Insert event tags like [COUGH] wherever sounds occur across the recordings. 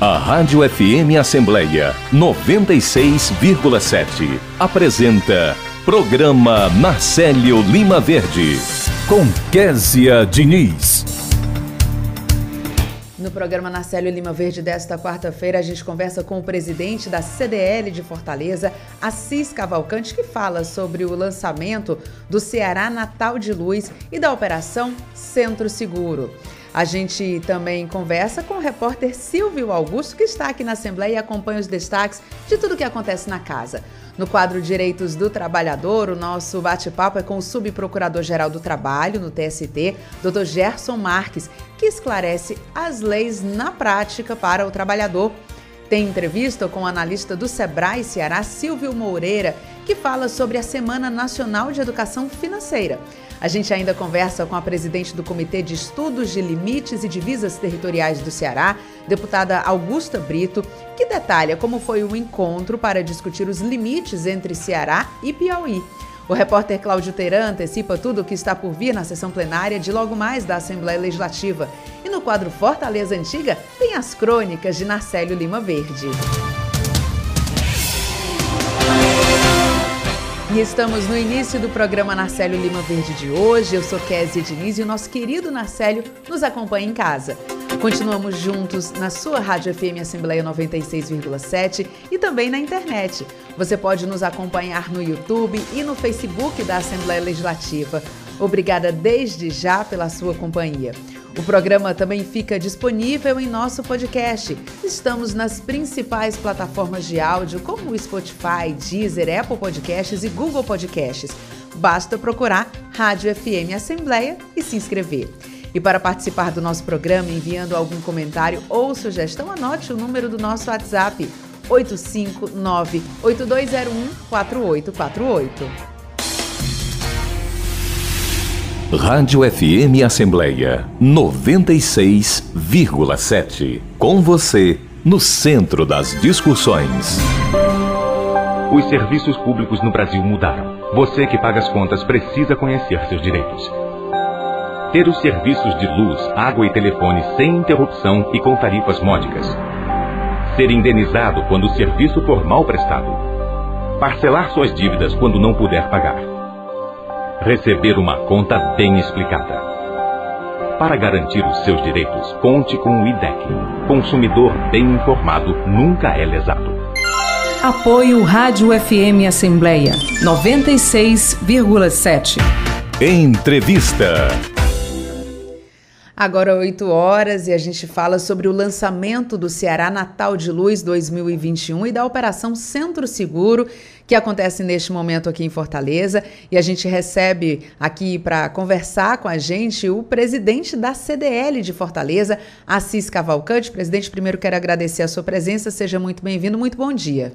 A Rádio FM Assembleia 96,7 apresenta Programa Marcelo Lima Verde com Késia Diniz. No programa Narcélio Lima Verde desta quarta-feira, a gente conversa com o presidente da CDL de Fortaleza, Assis Cavalcante, que fala sobre o lançamento do Ceará Natal de Luz e da operação Centro Seguro. A gente também conversa com o repórter Silvio Augusto, que está aqui na Assembleia e acompanha os destaques de tudo o que acontece na casa. No quadro Direitos do Trabalhador, o nosso bate-papo é com o subprocurador-geral do Trabalho, no TST, Dr. Gerson Marques, que esclarece as leis na prática para o trabalhador. Tem entrevista com o analista do Sebrae Ceará, Silvio Moreira, que fala sobre a Semana Nacional de Educação Financeira. A gente ainda conversa com a presidente do Comitê de Estudos de Limites e Divisas Territoriais do Ceará, deputada Augusta Brito, que detalha como foi o encontro para discutir os limites entre Ceará e Piauí. O repórter Cláudio Teran antecipa tudo o que está por vir na sessão plenária de logo mais da Assembleia Legislativa. E no quadro Fortaleza Antiga tem as crônicas de Narcélio Lima Verde. E estamos no início do programa Narcélio Lima Verde de hoje. Eu sou Kézia Diniz e o nosso querido Narcélio nos acompanha em casa. Continuamos juntos na sua Rádio FM Assembleia 96,7 e também na internet. Você pode nos acompanhar no YouTube e no Facebook da Assembleia Legislativa. Obrigada desde já pela sua companhia. O programa também fica disponível em nosso podcast. Estamos nas principais plataformas de áudio, como Spotify, Deezer, Apple Podcasts e Google Podcasts. Basta procurar Rádio FM Assembleia e se inscrever. E para participar do nosso programa, enviando algum comentário ou sugestão, anote o número do nosso WhatsApp 859 8201 4848. Rádio FM Assembleia 96,7. Com você, no centro das discussões. Os serviços públicos no Brasil mudaram. Você que paga as contas precisa conhecer seus direitos. Ter os serviços de luz, água e telefone sem interrupção e com tarifas módicas. Ser indenizado quando o serviço for mal prestado. Parcelar suas dívidas quando não puder pagar receber uma conta bem explicada. Para garantir os seus direitos, conte com o IDEC. Consumidor bem informado nunca é lesado. Apoio Rádio FM Assembleia 96,7. Entrevista. Agora 8 horas e a gente fala sobre o lançamento do Ceará Natal de Luz 2021 e da Operação Centro Seguro, que acontece neste momento aqui em Fortaleza. E a gente recebe aqui para conversar com a gente o presidente da CDL de Fortaleza, Assis Cavalcante. Presidente, primeiro quero agradecer a sua presença. Seja muito bem-vindo. Muito bom dia.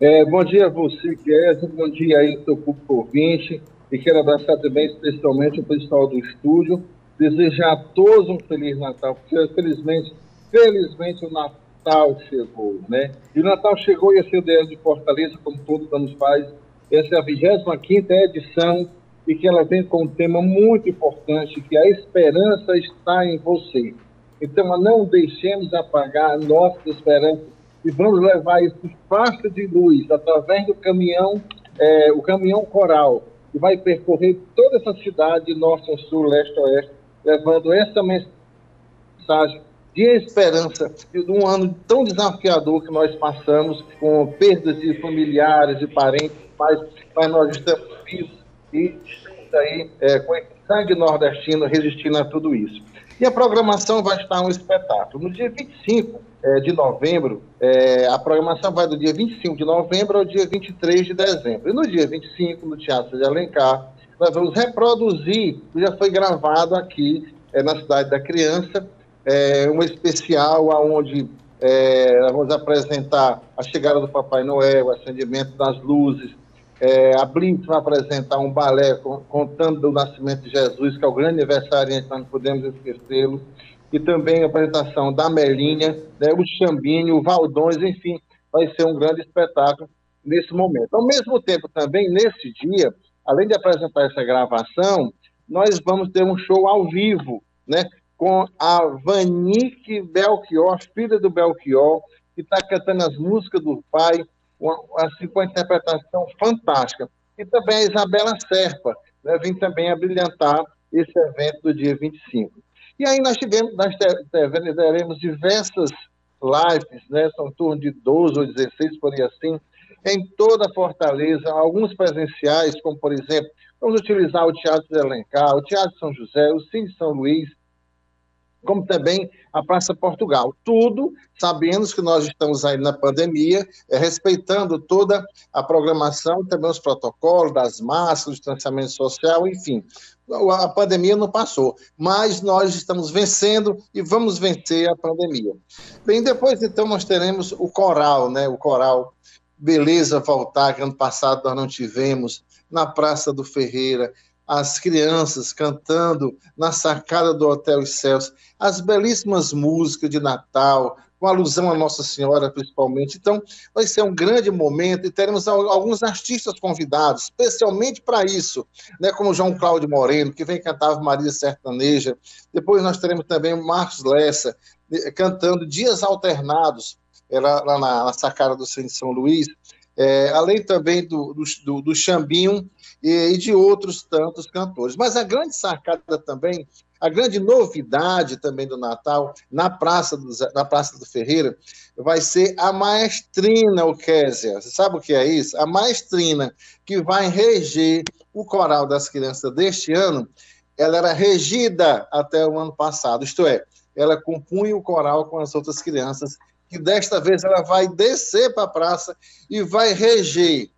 É, bom dia a você, Kézia. Bom dia aí, seu público ouvinte. E quero abraçar também especialmente o pessoal do estúdio desejar a todos um Feliz Natal, porque felizmente, felizmente o Natal chegou, né? E o Natal chegou e a CDL de Fortaleza, como todos anos faz, essa é a 25 edição e que ela vem com um tema muito importante, que a esperança está em você. Então, não deixemos apagar a nossa esperança e vamos levar esse espaço de luz através do caminhão, é, o caminhão coral, que vai percorrer toda essa cidade, norte, sul, leste, oeste, levando essa mensagem de esperança de um ano tão desafiador que nós passamos, com perdas de familiares e parentes, mas, mas nós estamos vivos e estamos aí é, com esse sangue nordestino resistindo a tudo isso. E a programação vai estar um espetáculo. No dia 25 é, de novembro, é, a programação vai do dia 25 de novembro ao dia 23 de dezembro. E no dia 25, no Teatro de Alencar, nós vamos reproduzir, já foi gravado aqui é, na Cidade da Criança, é, um especial onde é, nós vamos apresentar a chegada do Papai Noel, o acendimento das luzes, é, a Blitz vai apresentar um balé contando do nascimento de Jesus, que é o grande aniversário, então não podemos esquecê-lo, e também a apresentação da Melinha, né, o Chambinho, o Valdões, enfim, vai ser um grande espetáculo nesse momento. Ao mesmo tempo, também, nesse dia, além de apresentar essa gravação, nós vamos ter um show ao vivo, né? com a Vanique Belchior, filha do Belchior, que está cantando as músicas do pai, uma, assim, com uma interpretação fantástica. E também a Isabela Serpa, né, vem também a brilhantar esse evento do dia 25. E aí nós tivemos, nós teremos diversas lives, né, são em torno de 12 ou 16, por aí assim, em toda a Fortaleza, alguns presenciais, como por exemplo, vamos utilizar o Teatro de Alencar, o Teatro São José, o Cine São Luís, como também a Praça Portugal. Tudo sabendo que nós estamos aí na pandemia, é, respeitando toda a programação, também os protocolos das do distanciamento social, enfim. A pandemia não passou, mas nós estamos vencendo e vamos vencer a pandemia. Bem, depois então nós teremos o coral, né? O coral Beleza Voltar, que ano passado nós não tivemos, na Praça do Ferreira as crianças cantando na sacada do Hotel Céus, as belíssimas músicas de Natal, com alusão a Nossa Senhora, principalmente. Então, vai ser um grande momento e teremos alguns artistas convidados, especialmente para isso, né, como João Cláudio Moreno, que vem cantar Maria Sertaneja. Depois nós teremos também o Marcos Lessa, eh, cantando Dias Alternados, lá na, na sacada do São Luís. É, além também do, do, do Xambinho, e, e de outros tantos cantores. Mas a grande sacada também a grande novidade também do Natal na Praça do, na Praça do Ferreira vai ser a maestrina, o Kézia. Você sabe o que é isso? A maestrina que vai reger o coral das crianças deste ano, ela era regida até o ano passado, isto é, ela compunha o coral com as outras crianças, que desta vez ela vai descer para a praça e vai reger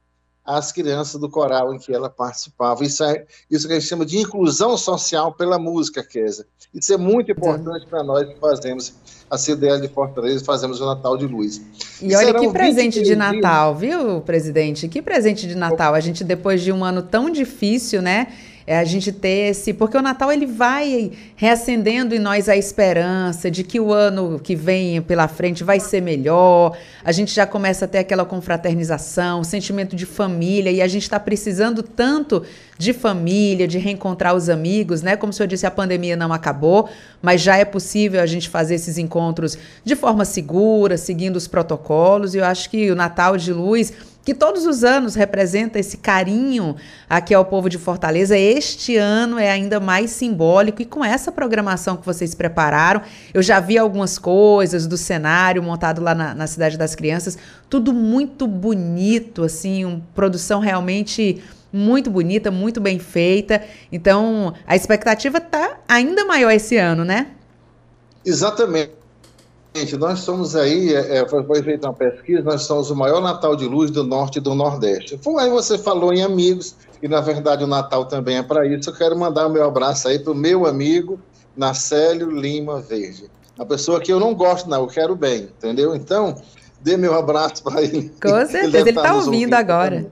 as crianças do coral em que ela participava. Isso é isso que a gente chama de inclusão social pela música, Kézia. Isso é muito importante para nós que fazemos a CDL de Fortaleza e fazemos o Natal de Luz. E, e olha que presente de Natal, dias. viu, presidente? Que presente de Natal. A gente, depois de um ano tão difícil, né? É a gente ter esse. Porque o Natal ele vai reacendendo em nós a esperança de que o ano que vem pela frente vai ser melhor. A gente já começa a ter aquela confraternização, sentimento de família, e a gente está precisando tanto de família, de reencontrar os amigos, né? Como o senhor disse, a pandemia não acabou, mas já é possível a gente fazer esses encontros de forma segura, seguindo os protocolos. E eu acho que o Natal de Luz que todos os anos representa esse carinho aqui ao povo de Fortaleza. Este ano é ainda mais simbólico e com essa programação que vocês prepararam, eu já vi algumas coisas do cenário montado lá na, na Cidade das Crianças, tudo muito bonito, assim, uma produção realmente muito bonita, muito bem feita. Então, a expectativa está ainda maior esse ano, né? Exatamente. Nós somos aí, é, é, foi feita uma pesquisa, nós somos o maior Natal de luz do Norte e do Nordeste. Aí você falou em amigos, e na verdade o Natal também é para isso. Eu quero mandar o meu abraço aí para o meu amigo Nacélio Lima Verde. Uma pessoa que eu não gosto, não, eu quero bem, entendeu? Então, dê meu abraço para ele. Com [LAUGHS] certeza, ele está ouvindo, ouvindo agora.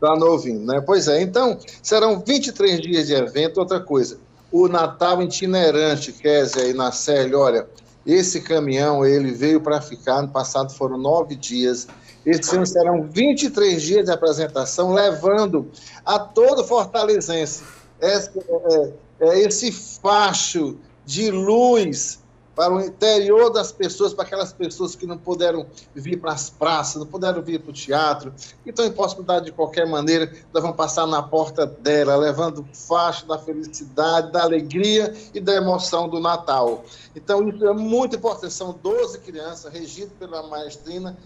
Está ouvindo, né? Pois é, então, serão 23 dias de evento. Outra coisa, o Natal itinerante, Kézia e Nacélio, olha esse caminhão, ele veio para ficar, no passado foram nove dias. Esse ano serão 23 dias de apresentação, levando a todo fortalezense esse, é, é, esse facho de luz para o interior das pessoas, para aquelas pessoas que não puderam vir para as praças, não puderam vir para o teatro, que estão em possibilidade de qualquer maneira, nós vamos passar na porta dela, levando faixa da felicidade, da alegria e da emoção do Natal. Então, isso é muito importante. São 12 crianças, regidas pela maestrina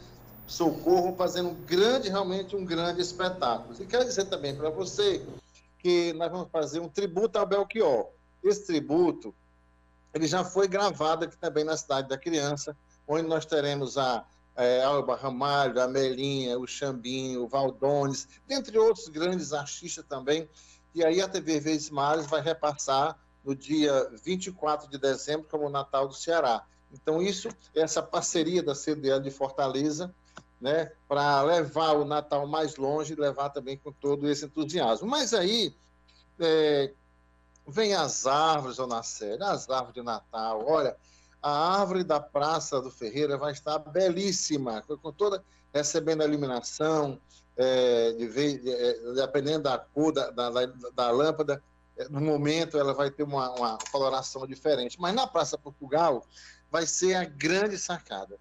Socorro, fazendo um grande, realmente um grande espetáculo. E quero dizer também para você que nós vamos fazer um tributo ao Belchior. Esse tributo ele já foi gravado aqui também na Cidade da Criança, onde nós teremos a é, Alba Ramalho, a Melinha, o Xambinho, o Valdones, dentre outros grandes artistas também. E aí a TV Vezes Mares vai repassar no dia 24 de dezembro como o Natal do Ceará. Então, isso, essa parceria da CDL de Fortaleza, né, para levar o Natal mais longe levar também com todo esse entusiasmo. Mas aí, é, Vem as árvores, Dona Célia, as árvores de Natal. Olha, a árvore da Praça do Ferreira vai estar belíssima, com toda recebendo a iluminação, é, de, de, é, dependendo da cor da, da, da, lâmpada, é, no momento ela vai ter uma, uma coloração diferente. Mas na Praça Portugal vai ser a grande sacada,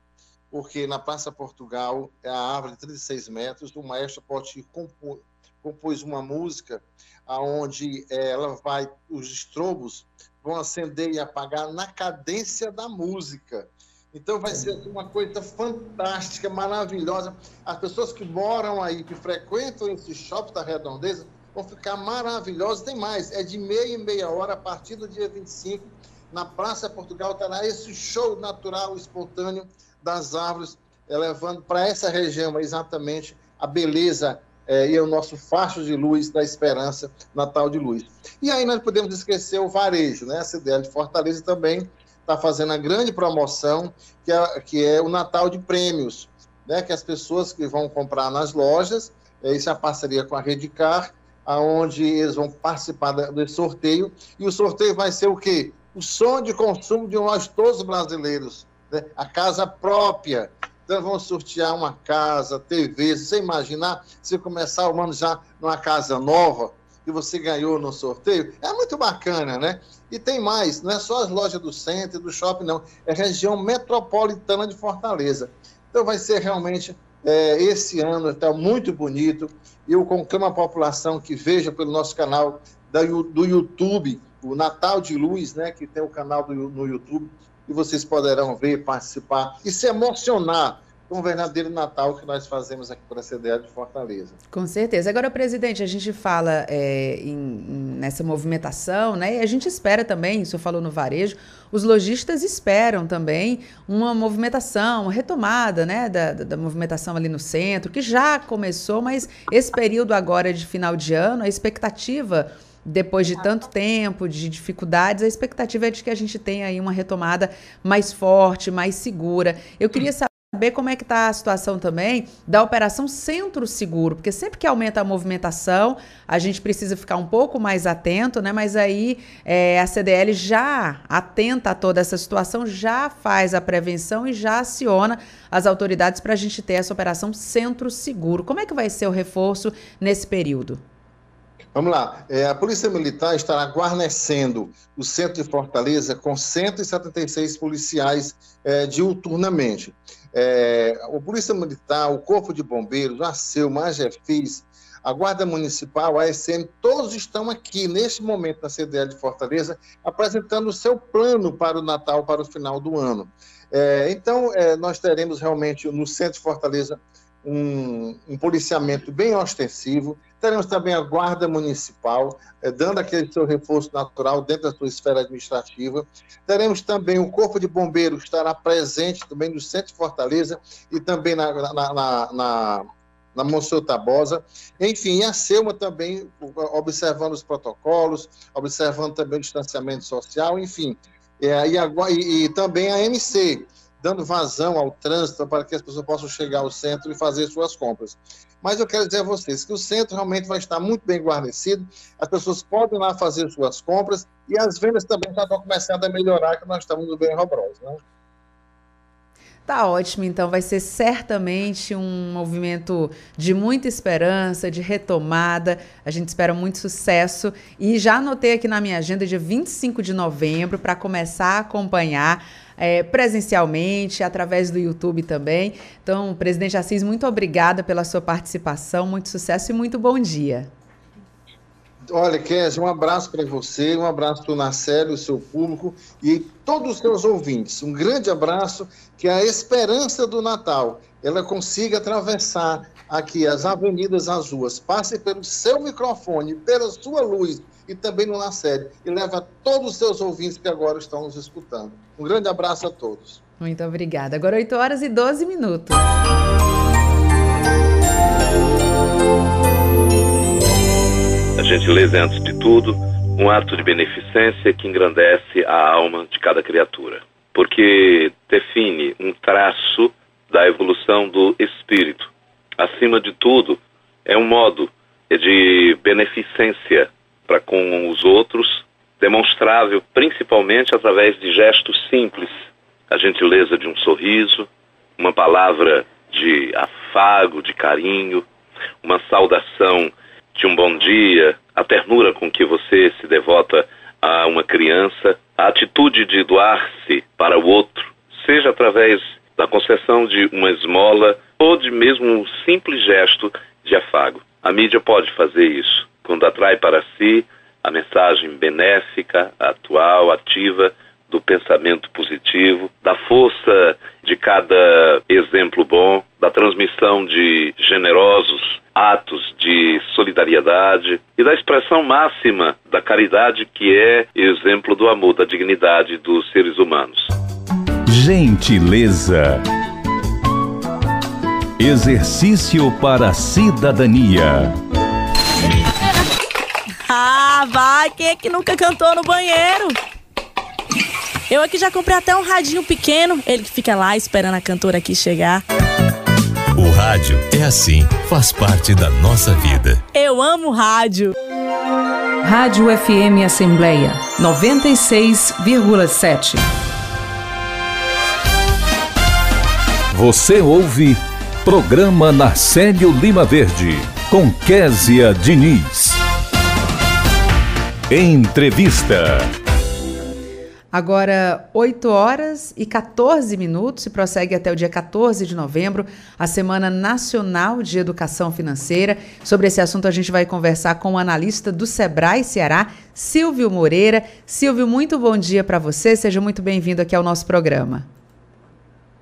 porque na Praça Portugal é a árvore de 36 metros, o maestro pode compor, compôs uma música aonde é, ela vai, os estrobos vão acender e apagar na cadência da música. Então vai ser uma coisa fantástica, maravilhosa. As pessoas que moram aí, que frequentam esse shopping da Redondeza, vão ficar maravilhosas. Tem mais, é de meia e meia hora, a partir do dia 25, na Praça Portugal, terá esse show natural, espontâneo das árvores, levando para essa região exatamente a beleza é, e o nosso facho de luz da esperança, Natal de Luz. E aí nós podemos esquecer o varejo, né? A CDL de Fortaleza também está fazendo a grande promoção, que é, que é o Natal de Prêmios, né, que as pessoas que vão comprar nas lojas, é, isso é a parceria com a Redicar, aonde eles vão participar do sorteio, e o sorteio vai ser o quê? O som de consumo de nós todos brasileiros, né? a casa própria. Então vão sortear uma casa, TV, você imaginar, se começar o ano já numa casa nova, que você ganhou no sorteio, é muito bacana, né? E tem mais, não é só as lojas do centro e do shopping, não. É região metropolitana de Fortaleza. Então vai ser realmente é, esse ano está muito bonito. Eu conclamo a população que veja pelo nosso canal da, do YouTube, o Natal de Luz, né? Que tem o canal do, no YouTube, e vocês poderão ver, participar e se emocionar com o verdadeiro Natal que nós fazemos aqui para a CDA de Fortaleza. Com certeza. Agora, presidente, a gente fala é, em, nessa movimentação, né? E a gente espera também, o senhor falou no varejo, os lojistas esperam também uma movimentação, uma retomada, né? Da, da, da movimentação ali no centro, que já começou, mas esse período agora de final de ano, a expectativa depois de tanto tempo, de dificuldades, a expectativa é de que a gente tenha aí uma retomada mais forte, mais segura. Eu queria saber saber como é que está a situação também da operação Centro Seguro, porque sempre que aumenta a movimentação, a gente precisa ficar um pouco mais atento, né? Mas aí é, a CDL já atenta a toda essa situação, já faz a prevenção e já aciona as autoridades para a gente ter essa operação Centro Seguro. Como é que vai ser o reforço nesse período? Vamos lá. É, a Polícia Militar estará guarnecendo o centro de Fortaleza com 176 policiais é, diuturnamente. É, Polícia Militar, o Corpo de Bombeiros, a SEUMA, a GEFIS, a Guarda Municipal, a SM, todos estão aqui neste momento na CDL de Fortaleza apresentando o seu plano para o Natal, para o final do ano. É, então, é, nós teremos realmente no centro de Fortaleza um, um, policiamento bem ostensivo. Teremos também a Guarda Municipal, eh, dando aquele seu reforço natural dentro da sua esfera administrativa. Teremos também o Corpo de Bombeiros, que estará presente também no centro de Fortaleza e também na, na, na, na na Monsenhor Tabosa. Enfim, a SEUMA também observando os protocolos, observando também o distanciamento social, enfim. É, e, a, e, e, também a MC, dando vazão ao trânsito para que as pessoas possam chegar ao centro e fazer suas compras. Mas eu quero dizer a vocês que o centro realmente vai estar muito bem guarnecido, as pessoas podem lá fazer suas compras e as vendas também já estão começando a melhorar, que nós estamos no bem robroso, né? Tá ótimo, então vai ser certamente um movimento de muita esperança, de retomada. A gente espera muito sucesso e já anotei aqui na minha agenda dia 25 de novembro para começar a acompanhar é, presencialmente, através do YouTube também. Então, presidente Assis, muito obrigada pela sua participação, muito sucesso e muito bom dia. Olha, Kézia, um abraço para você, um abraço para o Nacélio, o seu público e todos os seus ouvintes. Um grande abraço, que a esperança do Natal ela consiga atravessar aqui as avenidas, as ruas, passe pelo seu microfone, pela sua luz e também no Nacélio e leva a todos os seus ouvintes que agora estão nos escutando. Um grande abraço a todos. Muito obrigada. Agora 8 horas e 12 minutos. A gentileza é, antes de tudo, um ato de beneficência que engrandece a alma de cada criatura, porque define um traço da evolução do espírito. Acima de tudo, é um modo de beneficência para com os outros, demonstrável principalmente através de gestos simples, a gentileza de um sorriso, uma palavra de afago, de carinho, uma saudação de um bom dia, a ternura com que você se devota a uma criança, a atitude de doar-se para o outro, seja através da concessão de uma esmola ou de mesmo um simples gesto de afago. A mídia pode fazer isso quando atrai para si a mensagem benéfica, atual, ativa do pensamento positivo, da força de cada exemplo bom, da transmissão de generosos atos de solidariedade e da expressão máxima da caridade que é exemplo do amor, da dignidade dos seres humanos. Gentileza. Exercício para a cidadania. Ah, vai, quem é que nunca cantou no banheiro? Eu aqui já comprei até um radinho pequeno, ele que fica lá esperando a cantora aqui chegar. O rádio é assim, faz parte da nossa vida. Eu amo rádio. Rádio FM Assembleia 96,7. Você ouve Programa Narcélio Lima Verde, com Késia Diniz. Entrevista. Agora, 8 horas e 14 minutos e prossegue até o dia 14 de novembro, a Semana Nacional de Educação Financeira. Sobre esse assunto, a gente vai conversar com o analista do Sebrae Ceará, Silvio Moreira. Silvio, muito bom dia para você, seja muito bem-vindo aqui ao nosso programa.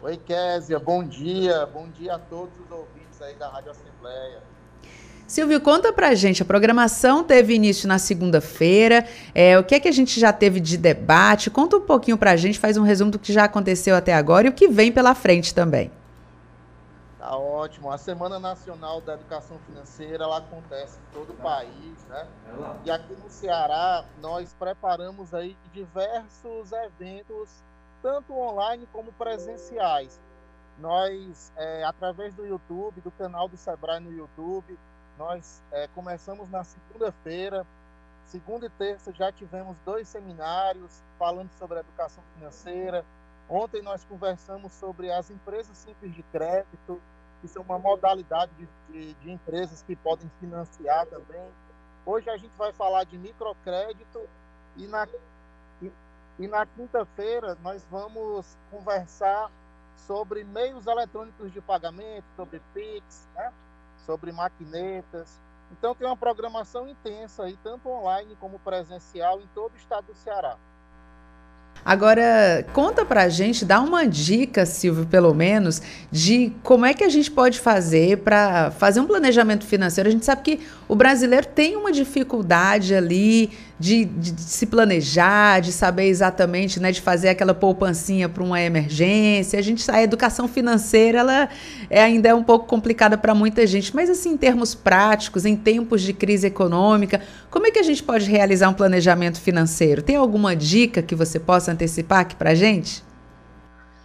Oi, Késia, bom dia. Bom dia a todos os ouvintes aí da Rádio Assembleia. Silvio, conta pra gente, a programação teve início na segunda-feira, é, o que é que a gente já teve de debate? Conta um pouquinho pra gente, faz um resumo do que já aconteceu até agora e o que vem pela frente também. Tá ótimo. A Semana Nacional da Educação Financeira, ela acontece em todo o país, né? E aqui no Ceará, nós preparamos aí diversos eventos, tanto online como presenciais. Nós, é, através do YouTube, do canal do Sebrae no YouTube, nós é, começamos na segunda-feira, segunda e terça já tivemos dois seminários falando sobre educação financeira. Ontem nós conversamos sobre as empresas simples de crédito, que são uma modalidade de, de, de empresas que podem financiar também. Hoje a gente vai falar de microcrédito e na, e, e na quinta-feira nós vamos conversar sobre meios eletrônicos de pagamento, sobre PIX, né? Sobre maquinetas. Então tem uma programação intensa aí, tanto online como presencial, em todo o estado do Ceará. Agora, conta pra gente, dá uma dica, Silvio, pelo menos, de como é que a gente pode fazer para fazer um planejamento financeiro. A gente sabe que o brasileiro tem uma dificuldade ali de, de, de se planejar, de saber exatamente, né, de fazer aquela poupancinha para uma emergência. A gente, a educação financeira, ela é, ainda é um pouco complicada para muita gente, mas assim, em termos práticos, em tempos de crise econômica, como é que a gente pode realizar um planejamento financeiro? Tem alguma dica que você possa antecipar aqui para gente?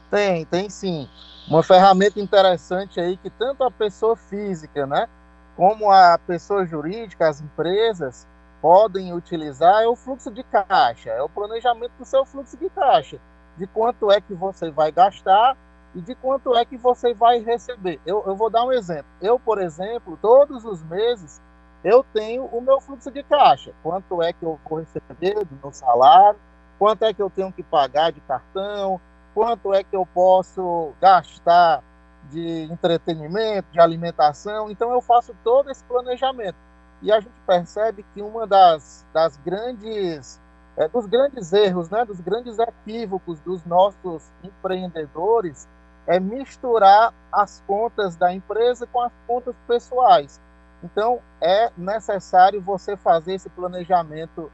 Tem, tem sim. Uma ferramenta interessante aí que tanto a pessoa física, né, como a pessoa jurídica, as empresas, podem utilizar é o fluxo de caixa, é o planejamento do seu fluxo de caixa, de quanto é que você vai gastar e de quanto é que você vai receber. Eu, eu vou dar um exemplo. Eu, por exemplo, todos os meses eu tenho o meu fluxo de caixa. Quanto é que eu vou receber do meu salário, quanto é que eu tenho que pagar de cartão, quanto é que eu posso gastar de entretenimento, de alimentação. Então eu faço todo esse planejamento. E a gente percebe que uma das, das grandes é, dos grandes erros, né, dos grandes equívocos dos nossos empreendedores é misturar as contas da empresa com as contas pessoais. Então, é necessário você fazer esse planejamento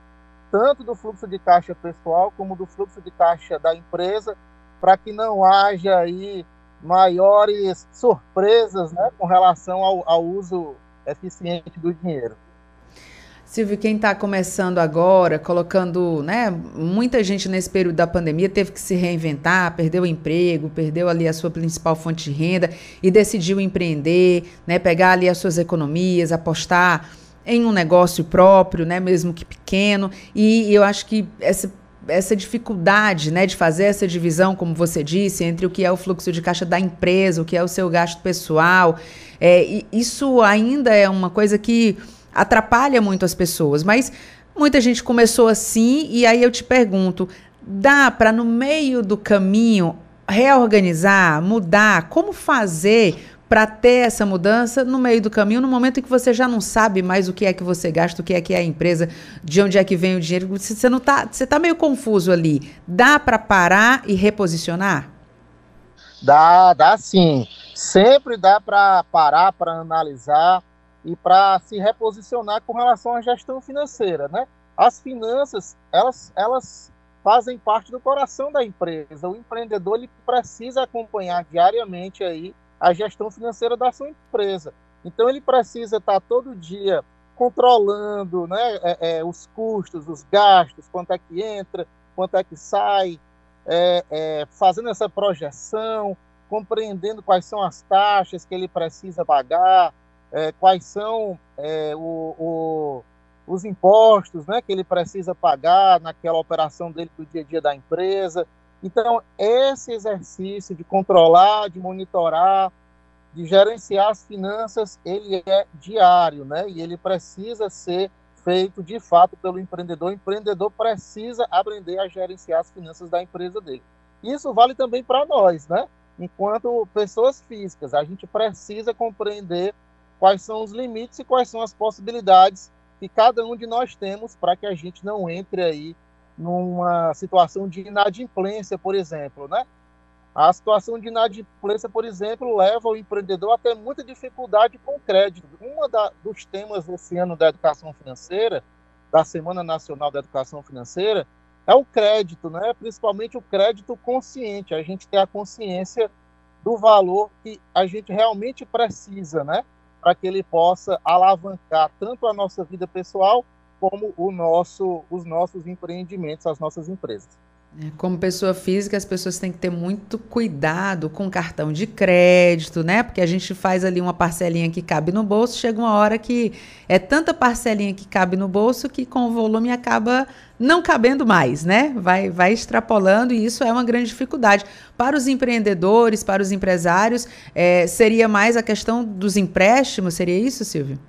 tanto do fluxo de caixa pessoal como do fluxo de caixa da empresa, para que não haja aí maiores surpresas né, com relação ao, ao uso eficiente do dinheiro. Silvio, quem está começando agora, colocando, né, muita gente nesse período da pandemia teve que se reinventar, perdeu o emprego, perdeu ali a sua principal fonte de renda e decidiu empreender, né, pegar ali as suas economias, apostar em um negócio próprio, né, mesmo que pequeno. E eu acho que essa essa dificuldade né, de fazer essa divisão, como você disse, entre o que é o fluxo de caixa da empresa, o que é o seu gasto pessoal, é, isso ainda é uma coisa que atrapalha muito as pessoas. Mas muita gente começou assim, e aí eu te pergunto: dá para, no meio do caminho, reorganizar, mudar? Como fazer para ter essa mudança no meio do caminho, no momento em que você já não sabe mais o que é que você gasta, o que é que é a empresa, de onde é que vem o dinheiro, você não tá, você tá meio confuso ali. Dá para parar e reposicionar? Dá, dá sim. Sempre dá para parar, para analisar e para se reposicionar com relação à gestão financeira, né? As finanças, elas, elas fazem parte do coração da empresa. O empreendedor ele precisa acompanhar diariamente aí a gestão financeira da sua empresa. Então ele precisa estar todo dia controlando né, é, é, os custos, os gastos, quanto é que entra, quanto é que sai, é, é, fazendo essa projeção, compreendendo quais são as taxas que ele precisa pagar, é, quais são é, o, o, os impostos né, que ele precisa pagar naquela operação dele do dia a dia da empresa. Então, esse exercício de controlar, de monitorar, de gerenciar as finanças, ele é diário, né? E ele precisa ser feito de fato pelo empreendedor. O empreendedor precisa aprender a gerenciar as finanças da empresa dele. Isso vale também para nós, né? Enquanto pessoas físicas, a gente precisa compreender quais são os limites e quais são as possibilidades que cada um de nós temos para que a gente não entre aí numa situação de inadimplência, por exemplo, né? A situação de inadimplência, por exemplo, leva o empreendedor a ter muita dificuldade com o crédito. Um dos temas desse ano da educação financeira, da Semana Nacional da Educação Financeira, é o crédito, né? principalmente o crédito consciente. A gente tem a consciência do valor que a gente realmente precisa, né? para que ele possa alavancar tanto a nossa vida pessoal como o nosso, os nossos empreendimentos, as nossas empresas. É, como pessoa física, as pessoas têm que ter muito cuidado com cartão de crédito, né? Porque a gente faz ali uma parcelinha que cabe no bolso, chega uma hora que é tanta parcelinha que cabe no bolso que com o volume acaba não cabendo mais, né? Vai, vai extrapolando e isso é uma grande dificuldade. Para os empreendedores, para os empresários, é, seria mais a questão dos empréstimos, seria isso, Silvio?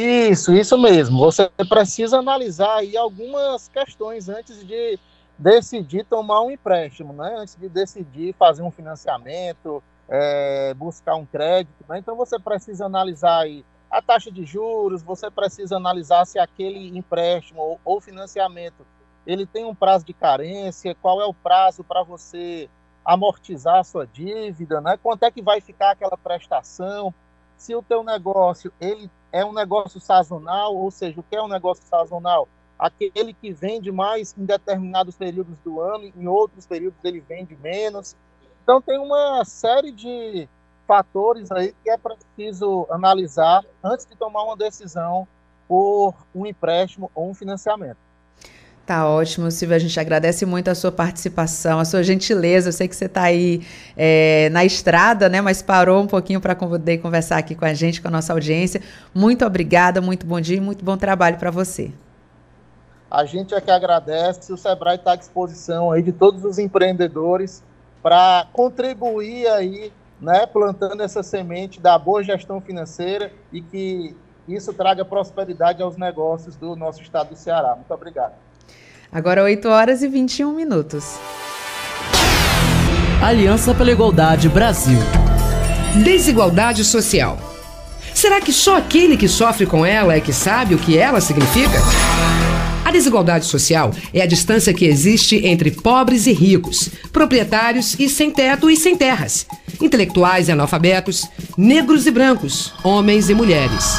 Isso, isso mesmo. Você precisa analisar aí algumas questões antes de decidir tomar um empréstimo, né? Antes de decidir fazer um financiamento, é, buscar um crédito, né? Então você precisa analisar aí a taxa de juros, você precisa analisar se aquele empréstimo ou, ou financiamento ele tem um prazo de carência, qual é o prazo para você amortizar a sua dívida, né? Quanto é que vai ficar aquela prestação? Se o teu negócio ele é um negócio sazonal, ou seja, o que é um negócio sazonal? aquele que vende mais em determinados períodos do ano, em outros períodos ele vende menos. Então tem uma série de fatores aí que é preciso analisar antes de tomar uma decisão por um empréstimo ou um financiamento. Tá ótimo, Silvio. A gente agradece muito a sua participação, a sua gentileza. Eu sei que você está aí é, na estrada, né? Mas parou um pouquinho para poder conversar aqui com a gente, com a nossa audiência. Muito obrigada, muito bom dia e muito bom trabalho para você. A gente é que agradece, o Sebrae está à disposição aí de todos os empreendedores para contribuir aí, né, plantando essa semente da boa gestão financeira e que isso traga prosperidade aos negócios do nosso estado do Ceará. Muito obrigado. Agora 8 horas e 21 minutos. Aliança pela Igualdade Brasil. Desigualdade social. Será que só aquele que sofre com ela é que sabe o que ela significa? A desigualdade social é a distância que existe entre pobres e ricos, proprietários e sem teto e sem terras, intelectuais e analfabetos, negros e brancos, homens e mulheres.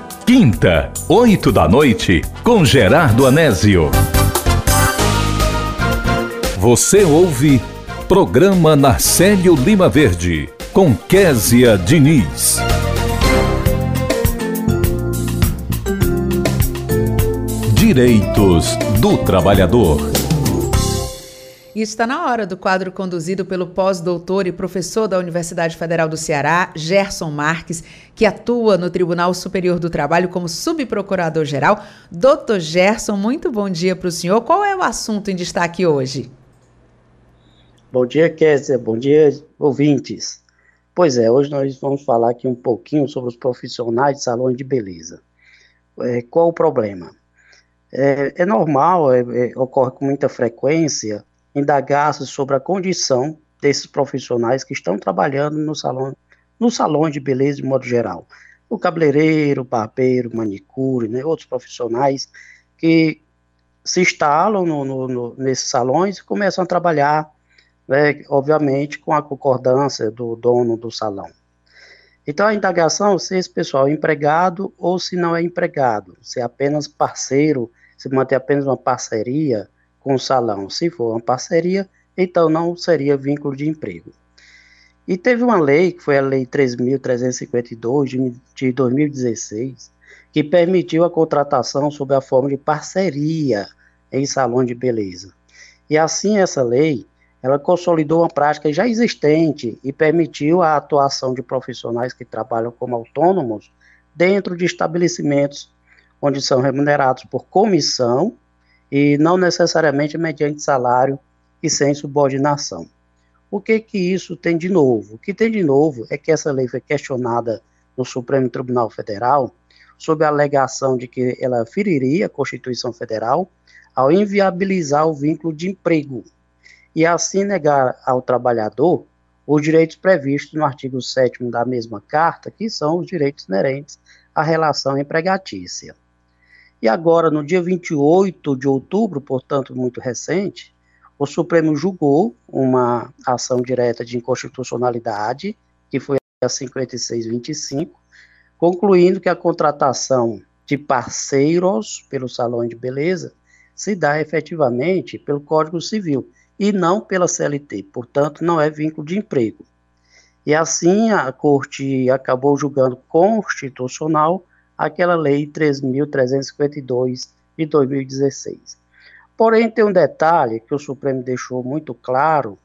Quinta, oito da noite, com Gerardo Anésio. Você ouve Programa Narcélio Lima Verde, com Késia Diniz. Direitos do Trabalhador. E está na hora do quadro conduzido pelo pós-doutor e professor da Universidade Federal do Ceará, Gerson Marques, que atua no Tribunal Superior do Trabalho como subprocurador-geral. Doutor Gerson, muito bom dia para o senhor. Qual é o assunto em destaque hoje? Bom dia, Kézia. Bom dia, ouvintes. Pois é, hoje nós vamos falar aqui um pouquinho sobre os profissionais de salões de beleza. É, qual o problema? É, é normal, é, é ocorre com muita frequência, indagar sobre a condição desses profissionais que estão trabalhando no salão, no salão de beleza de modo geral. O cabeleireiro, barbeiro, manicure, né, outros profissionais que se instalam no, no, no, nesses salões e começam a trabalhar, né, obviamente, com a concordância do dono do salão. Então, a indagação se esse pessoal é empregado ou se não é empregado, se é apenas parceiro, se mantém apenas uma parceria, com o salão. Se for uma parceria, então não seria vínculo de emprego. E teve uma lei, que foi a Lei 3.352 de 2016, que permitiu a contratação sob a forma de parceria em salão de beleza. E assim essa lei, ela consolidou uma prática já existente e permitiu a atuação de profissionais que trabalham como autônomos dentro de estabelecimentos onde são remunerados por comissão e não necessariamente mediante salário e sem subordinação. O que que isso tem de novo? O que tem de novo é que essa lei foi questionada no Supremo Tribunal Federal sob a alegação de que ela feriria a Constituição Federal ao inviabilizar o vínculo de emprego e assim negar ao trabalhador os direitos previstos no artigo 7 da mesma carta, que são os direitos inerentes à relação empregatícia. E agora, no dia 28 de outubro, portanto muito recente, o Supremo julgou uma ação direta de inconstitucionalidade, que foi a 5625, concluindo que a contratação de parceiros pelo salão de beleza se dá efetivamente pelo Código Civil e não pela CLT, portanto, não é vínculo de emprego. E assim a Corte acabou julgando constitucional aquela lei 3.352 de 2016. Porém, tem um detalhe que o Supremo deixou muito claro.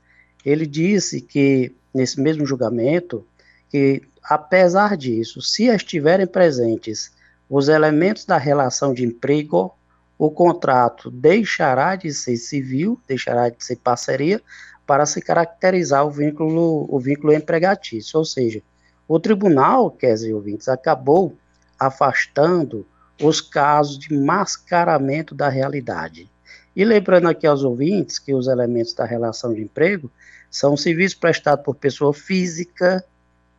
Ele disse que, nesse mesmo julgamento, que, apesar disso, se estiverem presentes os elementos da relação de emprego, o contrato deixará de ser civil, deixará de ser parceria, para se caracterizar o vínculo, o vínculo empregatício. Ou seja, o tribunal, Kézia ouvintes, acabou afastando os casos de mascaramento da realidade. E lembrando aqui aos ouvintes que os elementos da relação de emprego são serviços prestados por pessoa física,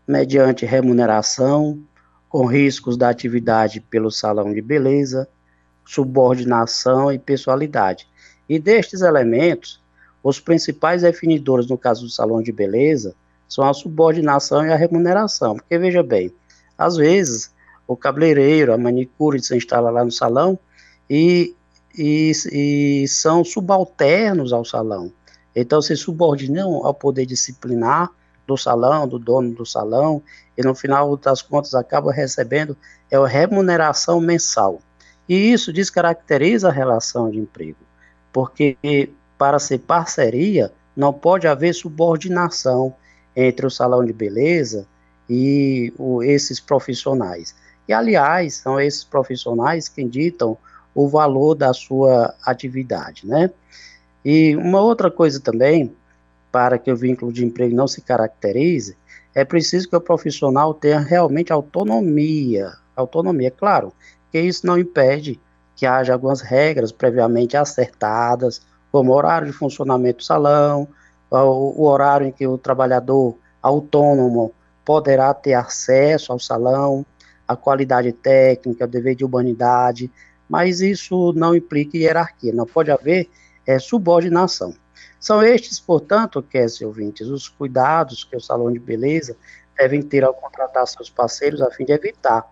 mediante remuneração, com riscos da atividade pelo salão de beleza, subordinação e pessoalidade. E destes elementos, os principais definidores no caso do salão de beleza são a subordinação e a remuneração. Porque veja bem, às vezes o cabeleireiro, a manicure se instala lá no salão e, e, e são subalternos ao salão. Então se subordinam ao poder disciplinar do salão, do dono do salão, e no final das contas acaba recebendo é a remuneração mensal. E isso descaracteriza a relação de emprego, porque para ser parceria não pode haver subordinação entre o salão de beleza e o, esses profissionais. E, aliás, são esses profissionais que ditam o valor da sua atividade, né? E uma outra coisa também, para que o vínculo de emprego não se caracterize, é preciso que o profissional tenha realmente autonomia. Autonomia, claro, que isso não impede que haja algumas regras previamente acertadas, como horário de funcionamento do salão, o horário em que o trabalhador autônomo poderá ter acesso ao salão, a qualidade técnica, o dever de humanidade, mas isso não implica hierarquia, não pode haver é, subordinação. São estes, portanto, Kessi ouvintes, os cuidados que o salão de beleza devem ter ao contratar seus parceiros a fim de evitar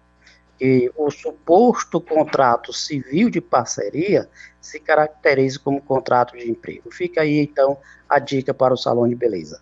que o suposto contrato civil de parceria se caracterize como contrato de emprego. Fica aí, então, a dica para o salão de beleza.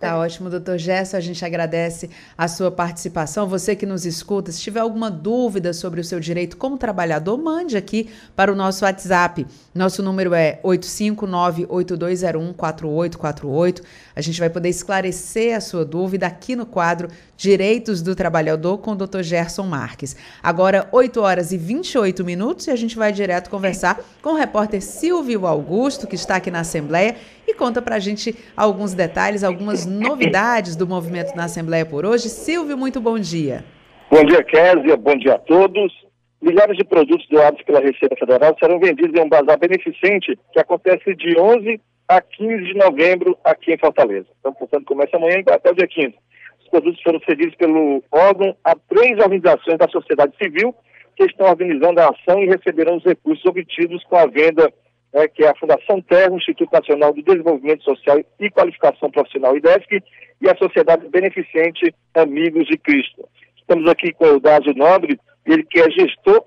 Tá ótimo, doutor Gesso. A gente agradece a sua participação. Você que nos escuta, se tiver alguma dúvida sobre o seu direito como trabalhador, mande aqui para o nosso WhatsApp. Nosso número é 859-8201-4848. A gente vai poder esclarecer a sua dúvida aqui no quadro Direitos do Trabalhador com o doutor Gerson Marques. Agora, 8 horas e 28 minutos e a gente vai direto conversar com o repórter Silvio Augusto, que está aqui na Assembleia e conta para a gente alguns detalhes, algumas novidades do movimento na Assembleia por hoje. Silvio, muito bom dia. Bom dia, Kézia. Bom dia a todos. Milhares de produtos doados pela Receita Federal serão vendidos em um bazar beneficente que acontece de 11 a 15 de novembro aqui em Fortaleza. Então, portanto, começa amanhã e vai até o dia 15. Os produtos foram cedidos pelo órgão a três organizações da sociedade civil que estão organizando a ação e receberão os recursos obtidos com a venda né, que é a Fundação Terra, o Instituto Nacional de Desenvolvimento Social e Qualificação Profissional, IDESC, e a Sociedade Beneficente Amigos de Cristo. Estamos aqui com o Dásio Nobre, ele que é gestor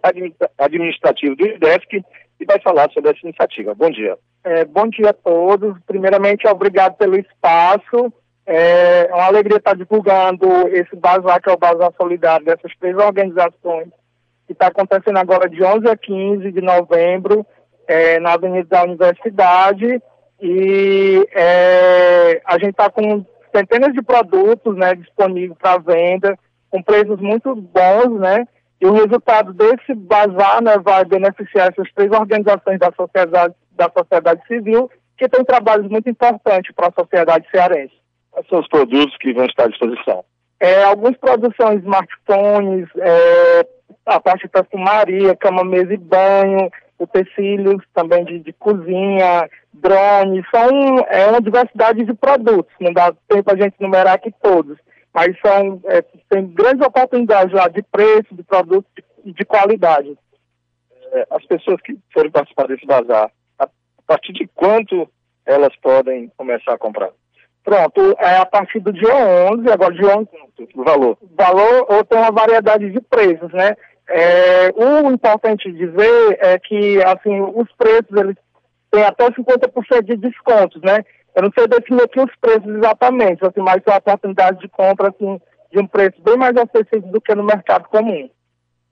administrativo do IDESC e vai falar sobre essa iniciativa. Bom dia. É, bom dia a todos. Primeiramente, obrigado pelo espaço. É uma alegria estar divulgando esse bazar, que é o Bazar Solidário, dessas três organizações, que está acontecendo agora de 11 a 15 de novembro, é, na Avenida da Universidade e é, a gente está com centenas de produtos né, disponíveis para venda, com preços muito bons, né? E o resultado desse bazar né, vai beneficiar essas três organizações da sociedade, da sociedade civil, que têm trabalhos muito importantes para a sociedade cearense. Quais são os produtos que vão estar à disposição? É, alguns produtos são smartphones, é, a parte de perfumaria, cama, mesa e banho, utensílios também de, de cozinha, drones, são é uma diversidade de produtos, não dá tempo a gente numerar aqui todos, mas são, é, tem grandes oportunidades lá de preço, de produtos e de, qualidade. É, as pessoas que forem participar desse bazar, a partir de quanto elas podem começar a comprar? Pronto, é a partir do dia 11, agora dia 11, o valor. Valor ou tem uma variedade de preços, né? É, o importante dizer é que assim, os preços eles têm até 50% de descontos, né? Eu não sei definir aqui os preços exatamente, assim, mas são oportunidades de compra assim, de um preço bem mais acessível do que no mercado comum.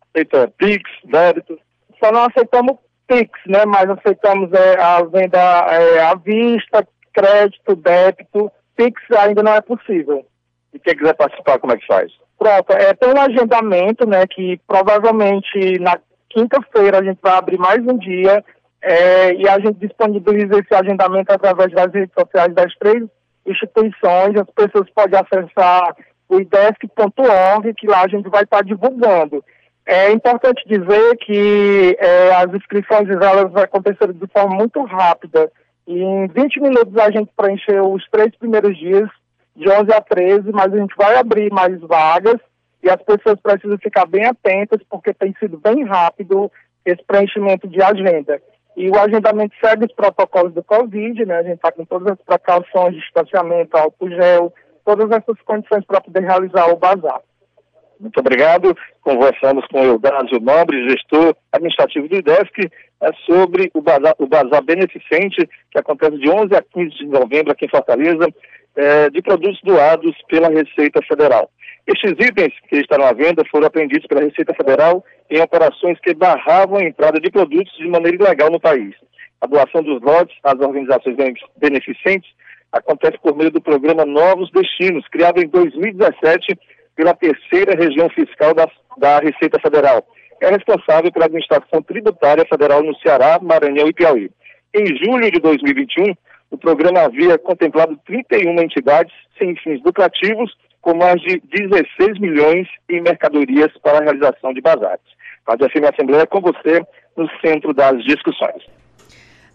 Aceita Pix, débito? Só não aceitamos Pix, né? Mas aceitamos é, a venda é, à vista, crédito, débito. Pix ainda não é possível. E quem quiser participar, como é que faz? Pronto, é, tem um agendamento, né, que provavelmente na quinta-feira a gente vai abrir mais um dia é, e a gente disponibiliza esse agendamento através das redes sociais das três instituições. As pessoas podem acessar o idesc.org, que lá a gente vai estar divulgando. É importante dizer que é, as inscrições elas acontecer de forma muito rápida. Em 20 minutos a gente preencheu os três primeiros dias de 11 a 13, mas a gente vai abrir mais vagas e as pessoas precisam ficar bem atentas porque tem sido bem rápido esse preenchimento de agenda. E o agendamento segue os protocolos do Covid, né? A gente está com todas as precauções distanciamento, álcool gel, todas essas condições para poder realizar o bazar. Muito obrigado. Conversamos com Eudásio Nobre, gestor administrativo do IDESC, é sobre o bazar, o bazar beneficente que acontece de 11 a 15 de novembro aqui em Fortaleza é, de produtos doados pela Receita Federal. Estes itens que estarão à venda foram apreendidos pela Receita Federal em operações que barravam a entrada de produtos de maneira ilegal no país. A doação dos lotes às organizações beneficentes acontece por meio do programa Novos Destinos, criado em 2017 pela terceira região fiscal da, da Receita Federal. É responsável pela administração tributária federal no Ceará, Maranhão e Piauí. Em julho de 2021, o programa havia contemplado 31 entidades sem fins lucrativos, com mais de 16 milhões em mercadorias para a realização de bazares. Rádio FM Assembleia com você no centro das discussões.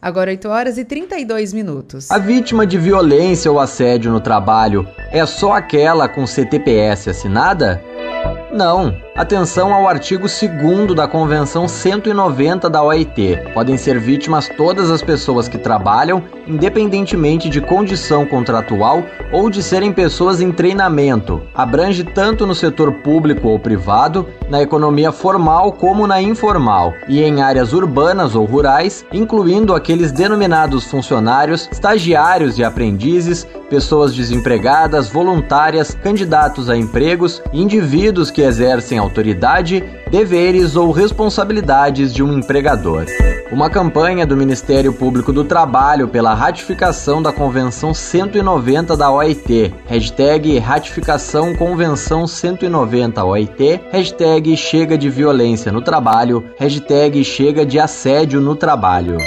Agora 8 horas e 32 minutos. A vítima de violência ou assédio no trabalho é só aquela com CTPS assinada? Não. Atenção ao artigo 2 da Convenção 190 da OIT. Podem ser vítimas todas as pessoas que trabalham, independentemente de condição contratual ou de serem pessoas em treinamento. Abrange tanto no setor público ou privado, na economia formal como na informal, e em áreas urbanas ou rurais, incluindo aqueles denominados funcionários, estagiários e aprendizes, pessoas desempregadas, voluntárias, candidatos a empregos, indivíduos que exercem autoridade, deveres ou responsabilidades de um empregador. Uma campanha do Ministério Público do Trabalho pela ratificação da Convenção 190 da OIT, hashtag ratificação Convenção 190 OIT, hashtag chega de violência no trabalho, hashtag chega de assédio no trabalho.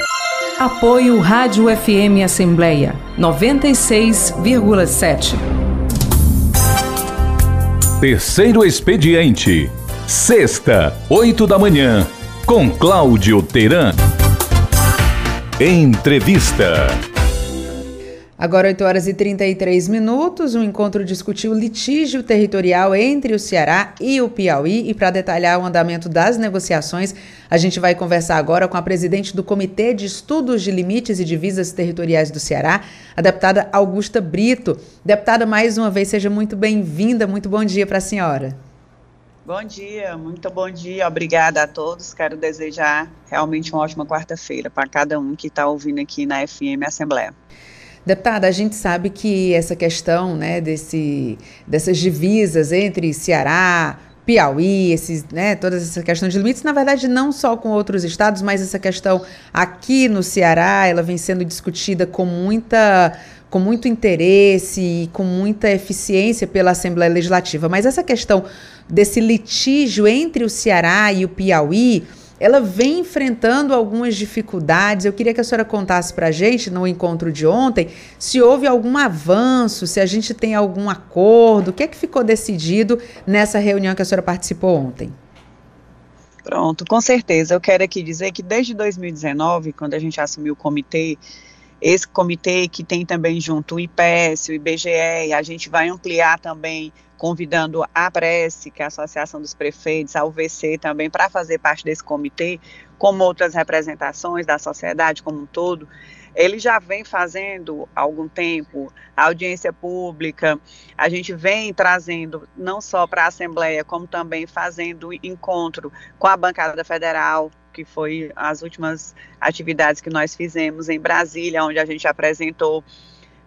Apoio Rádio FM Assembleia 96,7. Terceiro expediente. Sexta, oito da manhã, com Cláudio Teran. Entrevista. Agora 8 horas e 33 minutos, o um encontro discutiu litígio territorial entre o Ceará e o Piauí e para detalhar o andamento das negociações, a gente vai conversar agora com a presidente do Comitê de Estudos de Limites e Divisas Territoriais do Ceará, a deputada Augusta Brito. Deputada, mais uma vez, seja muito bem-vinda, muito bom dia para a senhora. Bom dia, muito bom dia, obrigada a todos. Quero desejar realmente uma ótima quarta-feira para cada um que está ouvindo aqui na FM Assembleia. Deputada, a gente sabe que essa questão né, desse, dessas divisas entre Ceará, Piauí, esses, né, toda essa questão de limites, na verdade, não só com outros estados, mas essa questão aqui no Ceará, ela vem sendo discutida com muita com muito interesse e com muita eficiência pela Assembleia Legislativa. Mas essa questão desse litígio entre o Ceará e o Piauí, ela vem enfrentando algumas dificuldades. Eu queria que a senhora contasse para a gente, no encontro de ontem, se houve algum avanço, se a gente tem algum acordo, o que é que ficou decidido nessa reunião que a senhora participou ontem? Pronto, com certeza. Eu quero aqui dizer que desde 2019, quando a gente assumiu o comitê, esse comitê que tem também junto o IPS, o IBGE, a gente vai ampliar também convidando a Prece, que é a Associação dos Prefeitos, a UVC também, para fazer parte desse comitê, como outras representações da sociedade como um todo, ele já vem fazendo há algum tempo a audiência pública, a gente vem trazendo não só para a Assembleia, como também fazendo encontro com a bancada federal, que foi as últimas atividades que nós fizemos em Brasília, onde a gente apresentou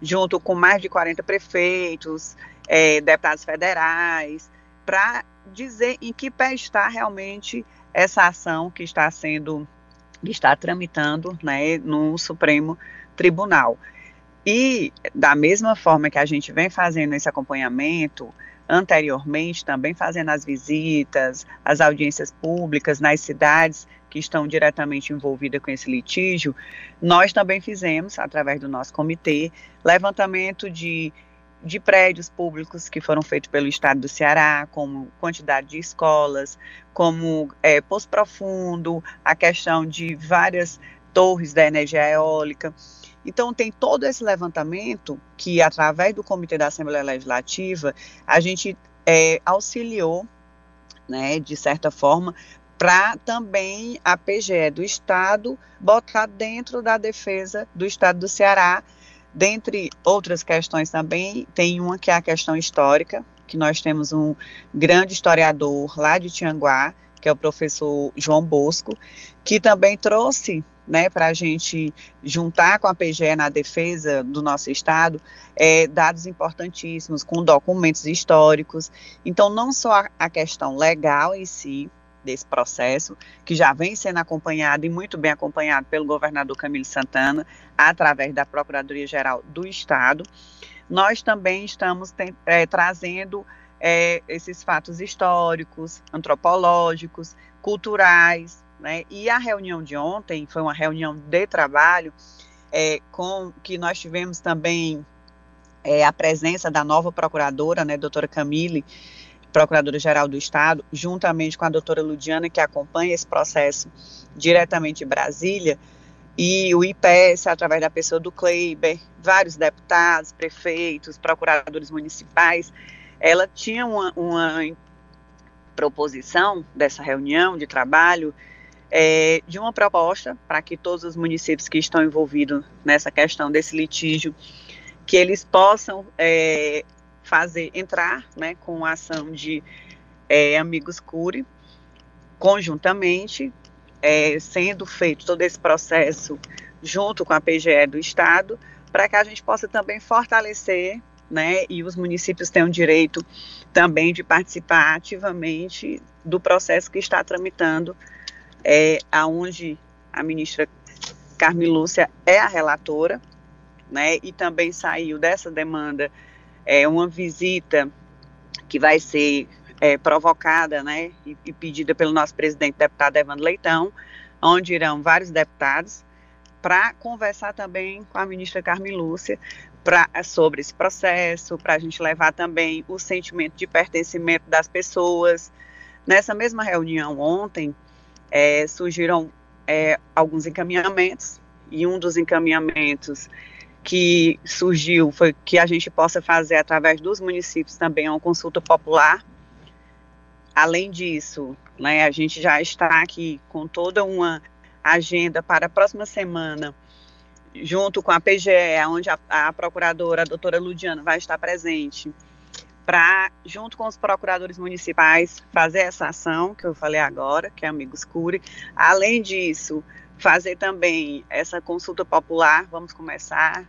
junto com mais de 40 prefeitos, é, deputados federais, para dizer em que pé está realmente essa ação que está sendo, que está tramitando né, no Supremo Tribunal. E da mesma forma que a gente vem fazendo esse acompanhamento, anteriormente também fazendo as visitas, as audiências públicas nas cidades que estão diretamente envolvidas com esse litígio, nós também fizemos, através do nosso comitê, levantamento de de prédios públicos que foram feitos pelo Estado do Ceará, como quantidade de escolas, como é, Poço Profundo, a questão de várias torres da energia eólica. Então, tem todo esse levantamento que, através do Comitê da Assembleia Legislativa, a gente é, auxiliou, né, de certa forma, para também a PGE do Estado botar dentro da defesa do Estado do Ceará Dentre outras questões também, tem uma que é a questão histórica, que nós temos um grande historiador lá de Tianguá, que é o professor João Bosco, que também trouxe né, para a gente juntar com a PGE na defesa do nosso Estado, é, dados importantíssimos, com documentos históricos. Então, não só a questão legal em si, desse processo, que já vem sendo acompanhado e muito bem acompanhado pelo governador Camilo Santana, através da Procuradoria-Geral do Estado. Nós também estamos é, trazendo é, esses fatos históricos, antropológicos, culturais, né? E a reunião de ontem foi uma reunião de trabalho é, com que nós tivemos também é, a presença da nova procuradora, né, doutora Camille, Procuradora-Geral do Estado, juntamente com a doutora Ludiana, que acompanha esse processo diretamente de Brasília, e o IPS, através da pessoa do Kleiber, vários deputados, prefeitos, procuradores municipais, ela tinha uma, uma proposição dessa reunião de trabalho é, de uma proposta para que todos os municípios que estão envolvidos nessa questão desse litígio, que eles possam é, fazer entrar, né, com a ação de é, amigos cure, conjuntamente, é, sendo feito todo esse processo junto com a PGE do Estado, para que a gente possa também fortalecer, né, e os municípios tenham direito também de participar ativamente do processo que está tramitando é, aonde a ministra Carmen Lúcia é a relatora, né, e também saiu dessa demanda é, uma visita que vai ser é, provocada, né, e, e, pedida pelo nosso presidente deputado Evandro Leitão, onde irão vários deputados para conversar também com a ministra Carmen Lúcia pra, sobre esse processo, para a gente levar também o sentimento de pertencimento das pessoas. Nessa mesma reunião ontem, é, surgiram é, alguns encaminhamentos, e um dos encaminhamentos que surgiu foi que a gente possa fazer através dos municípios também uma consulta popular. Além disso, né, a gente já está aqui com toda uma agenda para a próxima semana, junto com a PGE, onde a, a procuradora, a doutora Ludiana, vai estar presente para, junto com os procuradores municipais, fazer essa ação que eu falei agora, que é Amigos Cure. Além disso, fazer também essa consulta popular, vamos começar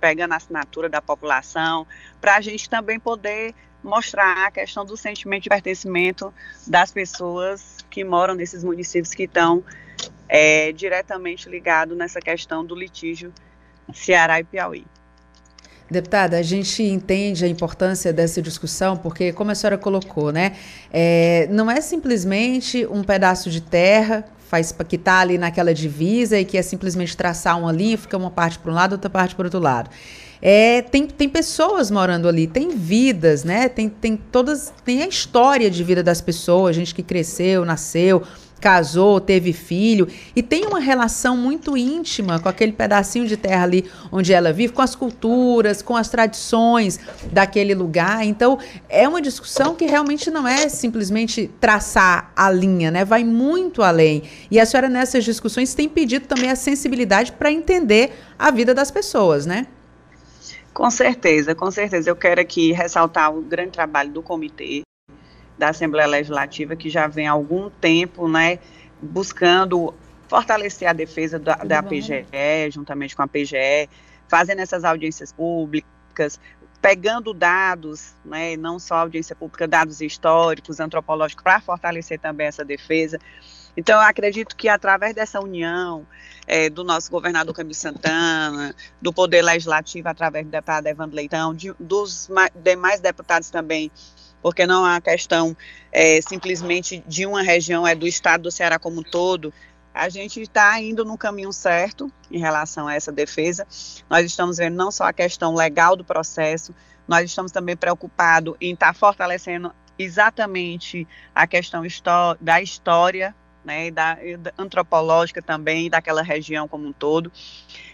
pegando a assinatura da população, para a gente também poder mostrar a questão do sentimento de pertencimento das pessoas que moram nesses municípios que estão é, diretamente ligados nessa questão do litígio Ceará e Piauí. Deputada, a gente entende a importância dessa discussão, porque, como a senhora colocou, né, é, não é simplesmente um pedaço de terra faz que está ali naquela divisa e que é simplesmente traçar uma linha, fica uma parte para um lado, outra parte para outro lado. É, tem, tem pessoas morando ali, tem vidas, né? Tem, tem todas, tem a história de vida das pessoas, gente que cresceu, nasceu, casou, teve filho e tem uma relação muito íntima com aquele pedacinho de terra ali onde ela vive, com as culturas, com as tradições daquele lugar. Então, é uma discussão que realmente não é simplesmente traçar a linha, né? Vai muito além. E a senhora nessas discussões tem pedido também a sensibilidade para entender a vida das pessoas, né? Com certeza, com certeza. Eu quero aqui ressaltar o grande trabalho do comitê, da Assembleia Legislativa, que já vem há algum tempo, né, buscando fortalecer a defesa da, da PGE, juntamente com a PGE, fazendo essas audiências públicas, pegando dados, né, não só audiência pública, dados históricos, antropológicos, para fortalecer também essa defesa. Então, eu acredito que através dessa união é, do nosso governador Camilo Santana, do Poder Legislativo, através do deputado Evandro Leitão, de, dos demais deputados também porque não é uma questão é, simplesmente de uma região, é do estado do Ceará como um todo. A gente está indo no caminho certo em relação a essa defesa. Nós estamos vendo não só a questão legal do processo, nós estamos também preocupados em estar tá fortalecendo exatamente a questão da história né, da, da, antropológica também daquela região como um todo,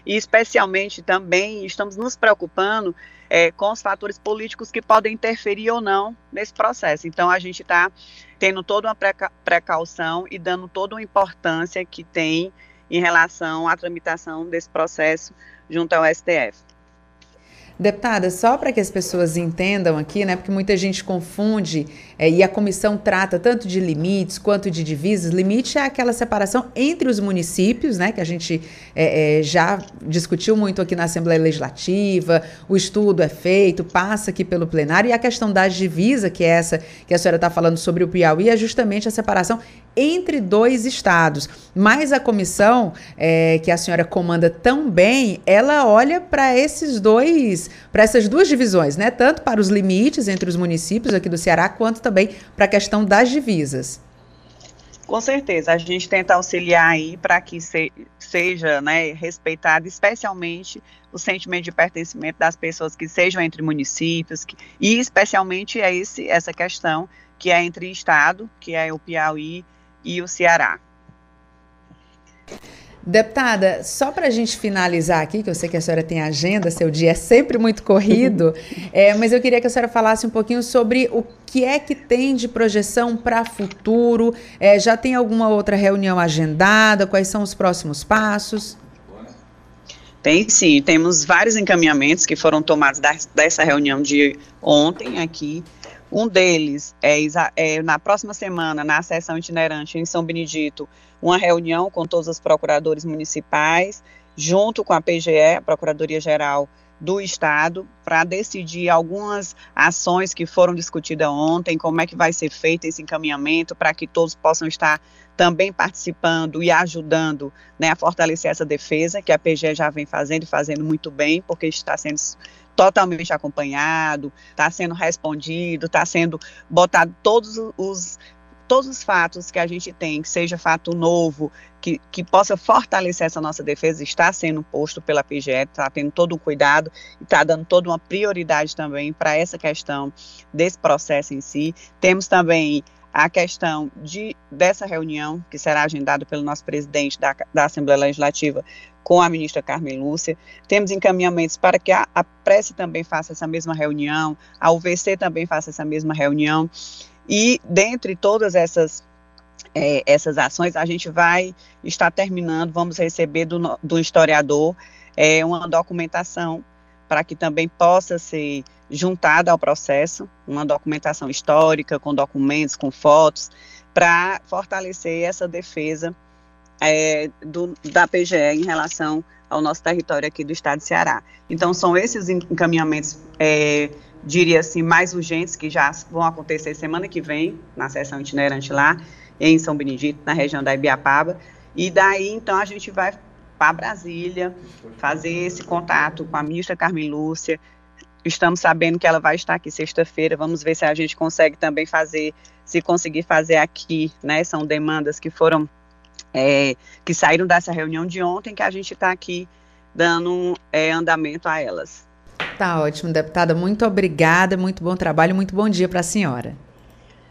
e especialmente também estamos nos preocupando é, com os fatores políticos que podem interferir ou não nesse processo. Então a gente está tendo toda uma preca precaução e dando toda uma importância que tem em relação à tramitação desse processo junto ao STF. Deputada, só para que as pessoas entendam aqui, né? Porque muita gente confunde é, e a comissão trata tanto de limites quanto de divisas. Limite é aquela separação entre os municípios, né? Que a gente é, é, já discutiu muito aqui na Assembleia Legislativa. O estudo é feito, passa aqui pelo plenário. E a questão da divisa, que é essa que a senhora está falando sobre o Piauí, é justamente a separação entre dois estados. Mas a comissão é, que a senhora comanda tão bem, ela olha para esses dois, para essas duas divisões, né? Tanto para os limites entre os municípios aqui do Ceará, quanto também para a questão das divisas. Com certeza, a gente tenta auxiliar aí para que se, seja né, respeitado, especialmente o sentimento de pertencimento das pessoas que sejam entre municípios, que, e especialmente é esse, essa questão que é entre Estado, que é o Piauí e o Ceará. Deputada, só para a gente finalizar aqui, que eu sei que a senhora tem agenda, seu dia é sempre muito corrido, [LAUGHS] é, mas eu queria que a senhora falasse um pouquinho sobre o que é que tem de projeção para futuro. É, já tem alguma outra reunião agendada? Quais são os próximos passos? Tem sim, temos vários encaminhamentos que foram tomados dessa reunião de ontem aqui. Um deles é, é, na próxima semana, na sessão itinerante em São Benedito, uma reunião com todos os procuradores municipais, junto com a PGE, a Procuradoria Geral do Estado, para decidir algumas ações que foram discutidas ontem, como é que vai ser feito esse encaminhamento, para que todos possam estar também participando e ajudando né, a fortalecer essa defesa, que a PGE já vem fazendo e fazendo muito bem, porque está sendo totalmente acompanhado, está sendo respondido, está sendo botado todos os todos os fatos que a gente tem, que seja fato novo, que, que possa fortalecer essa nossa defesa, está sendo posto pela PGE, está tendo todo um cuidado e está dando toda uma prioridade também para essa questão desse processo em si. Temos também a questão de, dessa reunião, que será agendada pelo nosso presidente da, da Assembleia Legislativa com a ministra Carmen Lúcia. Temos encaminhamentos para que a, a Prece também faça essa mesma reunião, a UVC também faça essa mesma reunião. E dentre todas essas é, essas ações, a gente vai estar terminando, vamos receber do, do historiador é, uma documentação para que também possa ser juntada ao processo, uma documentação histórica, com documentos, com fotos, para fortalecer essa defesa é, do, da PGE em relação ao nosso território aqui do estado de Ceará. Então, são esses encaminhamentos, é, diria assim, mais urgentes, que já vão acontecer semana que vem, na sessão itinerante lá, em São Benedito, na região da Ibiapaba. E daí, então, a gente vai para Brasília fazer esse contato com a ministra Carmen Lúcia. Estamos sabendo que ela vai estar aqui sexta-feira. Vamos ver se a gente consegue também fazer, se conseguir fazer aqui, né? São demandas que foram é, que saíram dessa reunião de ontem, que a gente está aqui dando é, andamento a elas. Tá ótimo, deputada. Muito obrigada, muito bom trabalho, muito bom dia para a senhora.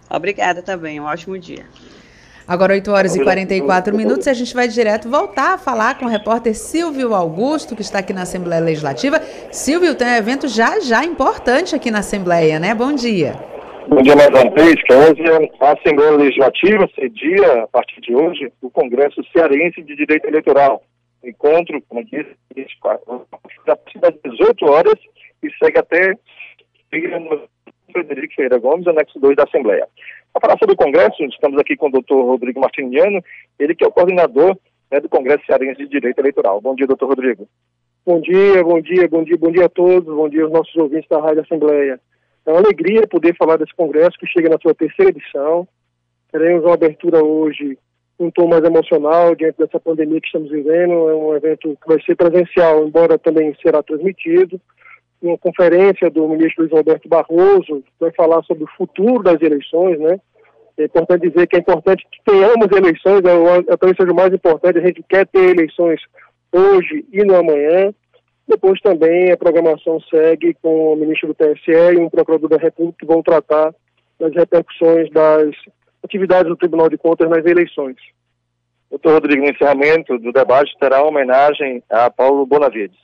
Obrigada também, um ótimo dia. Agora 8 horas e 44 minutos, e a gente vai direto voltar a falar com o repórter Silvio Augusto, que está aqui na Assembleia Legislativa. Silvio, tem um evento já já importante aqui na Assembleia, né? Bom dia. Bom dia mais uma vez, Kézia. A Assembleia Legislativa cedia, a partir de hoje, o Congresso Cearense de Direito Eleitoral. Encontro, como disse, a partir das 18 horas e segue até Frederico Ferreira Gomes, anexo 2 da Assembleia. Para falar sobre o Congresso, estamos aqui com o doutor Rodrigo Martiniano, ele que é o coordenador né, do Congresso Cearense de Direito Eleitoral. Bom dia, doutor Rodrigo. Bom dia, bom dia, bom dia, bom dia a todos, bom dia aos nossos ouvintes da Rádio Assembleia. É uma alegria poder falar desse congresso que chega na sua terceira edição. Teremos uma abertura hoje um tom mais emocional diante dessa pandemia que estamos vivendo. É um evento que vai ser presencial, embora também será transmitido. Uma conferência do ministro Luiz Roberto Barroso vai falar sobre o futuro das eleições, né? É importante dizer que é importante que tenhamos eleições, é, talvez seja o mais importante, a gente quer ter eleições hoje e no amanhã. Depois também a programação segue com o ministro do TSE e um procurador da República que vão tratar das repercussões das atividades do Tribunal de Contas nas eleições. Doutor Rodrigo, no encerramento do debate terá uma homenagem a Paulo Bonavides.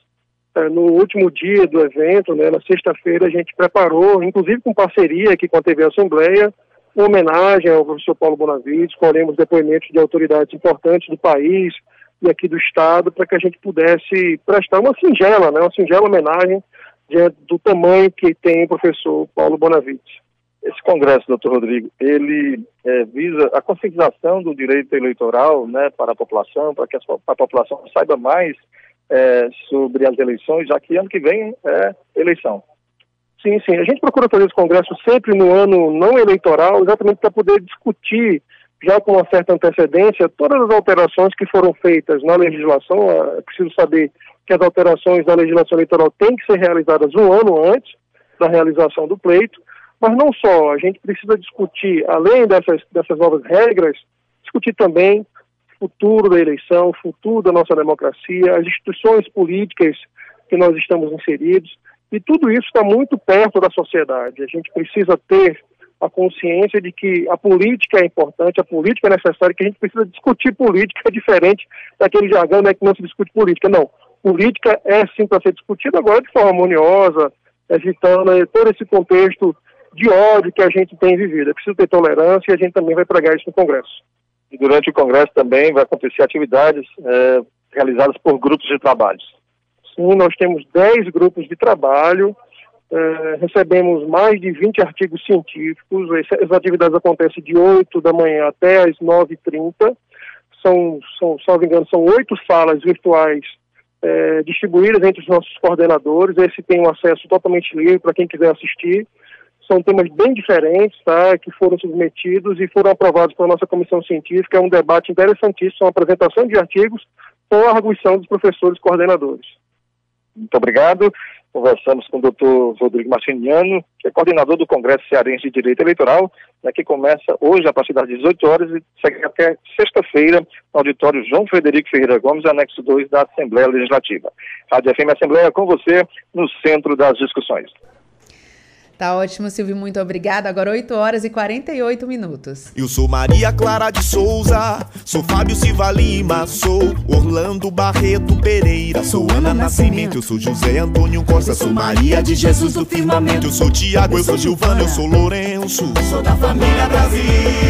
É, no último dia do evento, né, na sexta-feira, a gente preparou, inclusive com parceria aqui com a TV Assembleia, uma homenagem ao professor Paulo Bonavides, colhemos depoimentos de autoridades importantes do país, e aqui do Estado para que a gente pudesse prestar uma singela, né, uma singela homenagem diante do tamanho que tem o professor Paulo Bonavides. Esse congresso, doutor Rodrigo, ele é, visa a conscientização do direito eleitoral né, para a população, para que a, a população saiba mais é, sobre as eleições, já que ano que vem é eleição. Sim, sim. A gente procura fazer esse congresso sempre no ano não eleitoral, exatamente para poder discutir já com uma certa antecedência, todas as alterações que foram feitas na legislação, é preciso saber que as alterações na legislação eleitoral têm que ser realizadas um ano antes da realização do pleito, mas não só, a gente precisa discutir, além dessas, dessas novas regras, discutir também o futuro da eleição, o futuro da nossa democracia, as instituições políticas que nós estamos inseridos, e tudo isso está muito perto da sociedade. A gente precisa ter a consciência de que a política é importante, a política é necessária, que a gente precisa discutir política é diferente daquele jargão né, que não se discute política. Não, política é sim para ser discutida agora de forma harmoniosa, evitando né, todo esse contexto de ódio que a gente tem vivido. É preciso ter tolerância e a gente também vai pregar isso no Congresso. E durante o Congresso também vai acontecer atividades é, realizadas por grupos de trabalho. Sim, nós temos 10 grupos de trabalho, é, recebemos mais de 20 artigos científicos, as atividades acontecem de 8 da manhã até as 9h30, são, são, salvo engano, são oito salas virtuais é, distribuídas entre os nossos coordenadores, esse tem um acesso totalmente livre para quem quiser assistir, são temas bem diferentes, tá, que foram submetidos e foram aprovados pela nossa comissão científica. É um debate interessantíssimo, uma apresentação de artigos com a arguição dos professores coordenadores. Muito obrigado. Conversamos com o doutor Rodrigo Martiniano, que é coordenador do Congresso Cearense de Direito Eleitoral, né, que começa hoje a partir das 18 horas e segue até sexta-feira no auditório João Frederico Ferreira Gomes, anexo 2 da Assembleia Legislativa. Rádio FM Assembleia com você no centro das discussões. Tá ótimo, Silvio, muito obrigada. Agora 8 horas e 48 minutos. Eu sou Maria Clara de Souza, sou Fábio Silva Lima, sou Orlando Barreto Pereira, sou Ana Nascimento, eu sou José Antônio Costa, sou Maria de Jesus do Firmamento, eu sou Tiago, eu sou Gilvana, eu sou Lourenço, sou da família Brasil.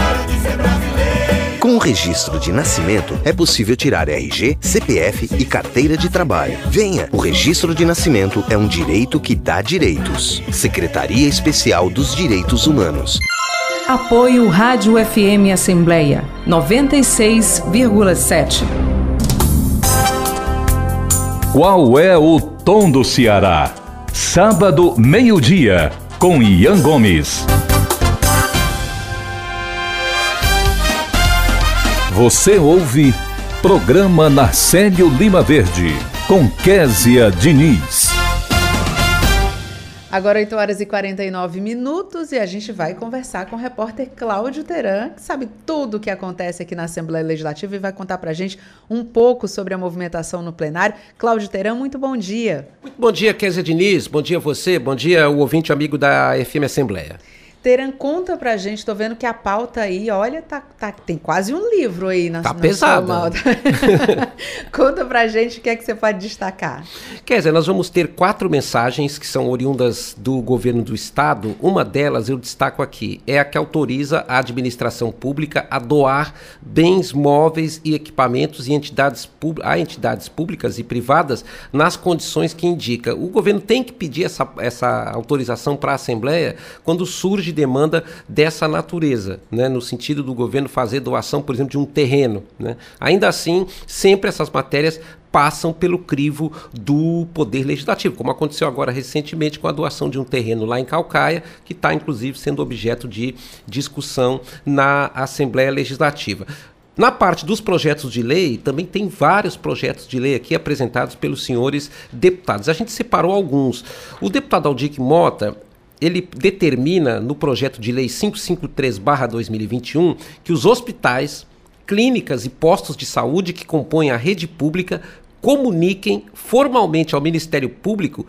Com o registro de nascimento, é possível tirar RG, CPF e carteira de trabalho. Venha! O registro de nascimento é um direito que dá direitos. Secretaria Especial dos Direitos Humanos. Apoio Rádio FM Assembleia 96,7. Qual é o tom do Ceará? Sábado, meio-dia, com Ian Gomes. Você ouve Programa Narcélio Lima Verde, com Késia Diniz. Agora 8 horas e 49 minutos e a gente vai conversar com o repórter Cláudio Teran, que sabe tudo o que acontece aqui na Assembleia Legislativa e vai contar pra gente um pouco sobre a movimentação no plenário. Cláudio Teran, muito bom dia. Muito bom dia, Kézia Diniz. Bom dia a você, bom dia o ouvinte amigo da FM Assembleia. Teran, conta pra gente, tô vendo que a pauta aí, olha, tá, tá tem quase um livro aí na Tá pesado. [LAUGHS] conta pra gente o que é que você pode destacar. Quer dizer, nós vamos ter quatro mensagens que são oriundas do governo do estado. Uma delas eu destaco aqui, é a que autoriza a administração pública a doar bens móveis e equipamentos e entidades a entidades públicas e privadas nas condições que indica. O governo tem que pedir essa, essa autorização para a Assembleia quando surge de demanda dessa natureza, né, no sentido do governo fazer doação, por exemplo, de um terreno. Né. Ainda assim, sempre essas matérias passam pelo crivo do poder legislativo, como aconteceu agora recentemente com a doação de um terreno lá em Calcaia, que está inclusive sendo objeto de discussão na Assembleia Legislativa. Na parte dos projetos de lei, também tem vários projetos de lei aqui apresentados pelos senhores deputados. A gente separou alguns. O deputado Aldic Mota, ele determina no projeto de lei 553/2021 que os hospitais, clínicas e postos de saúde que compõem a rede pública comuniquem formalmente ao Ministério Público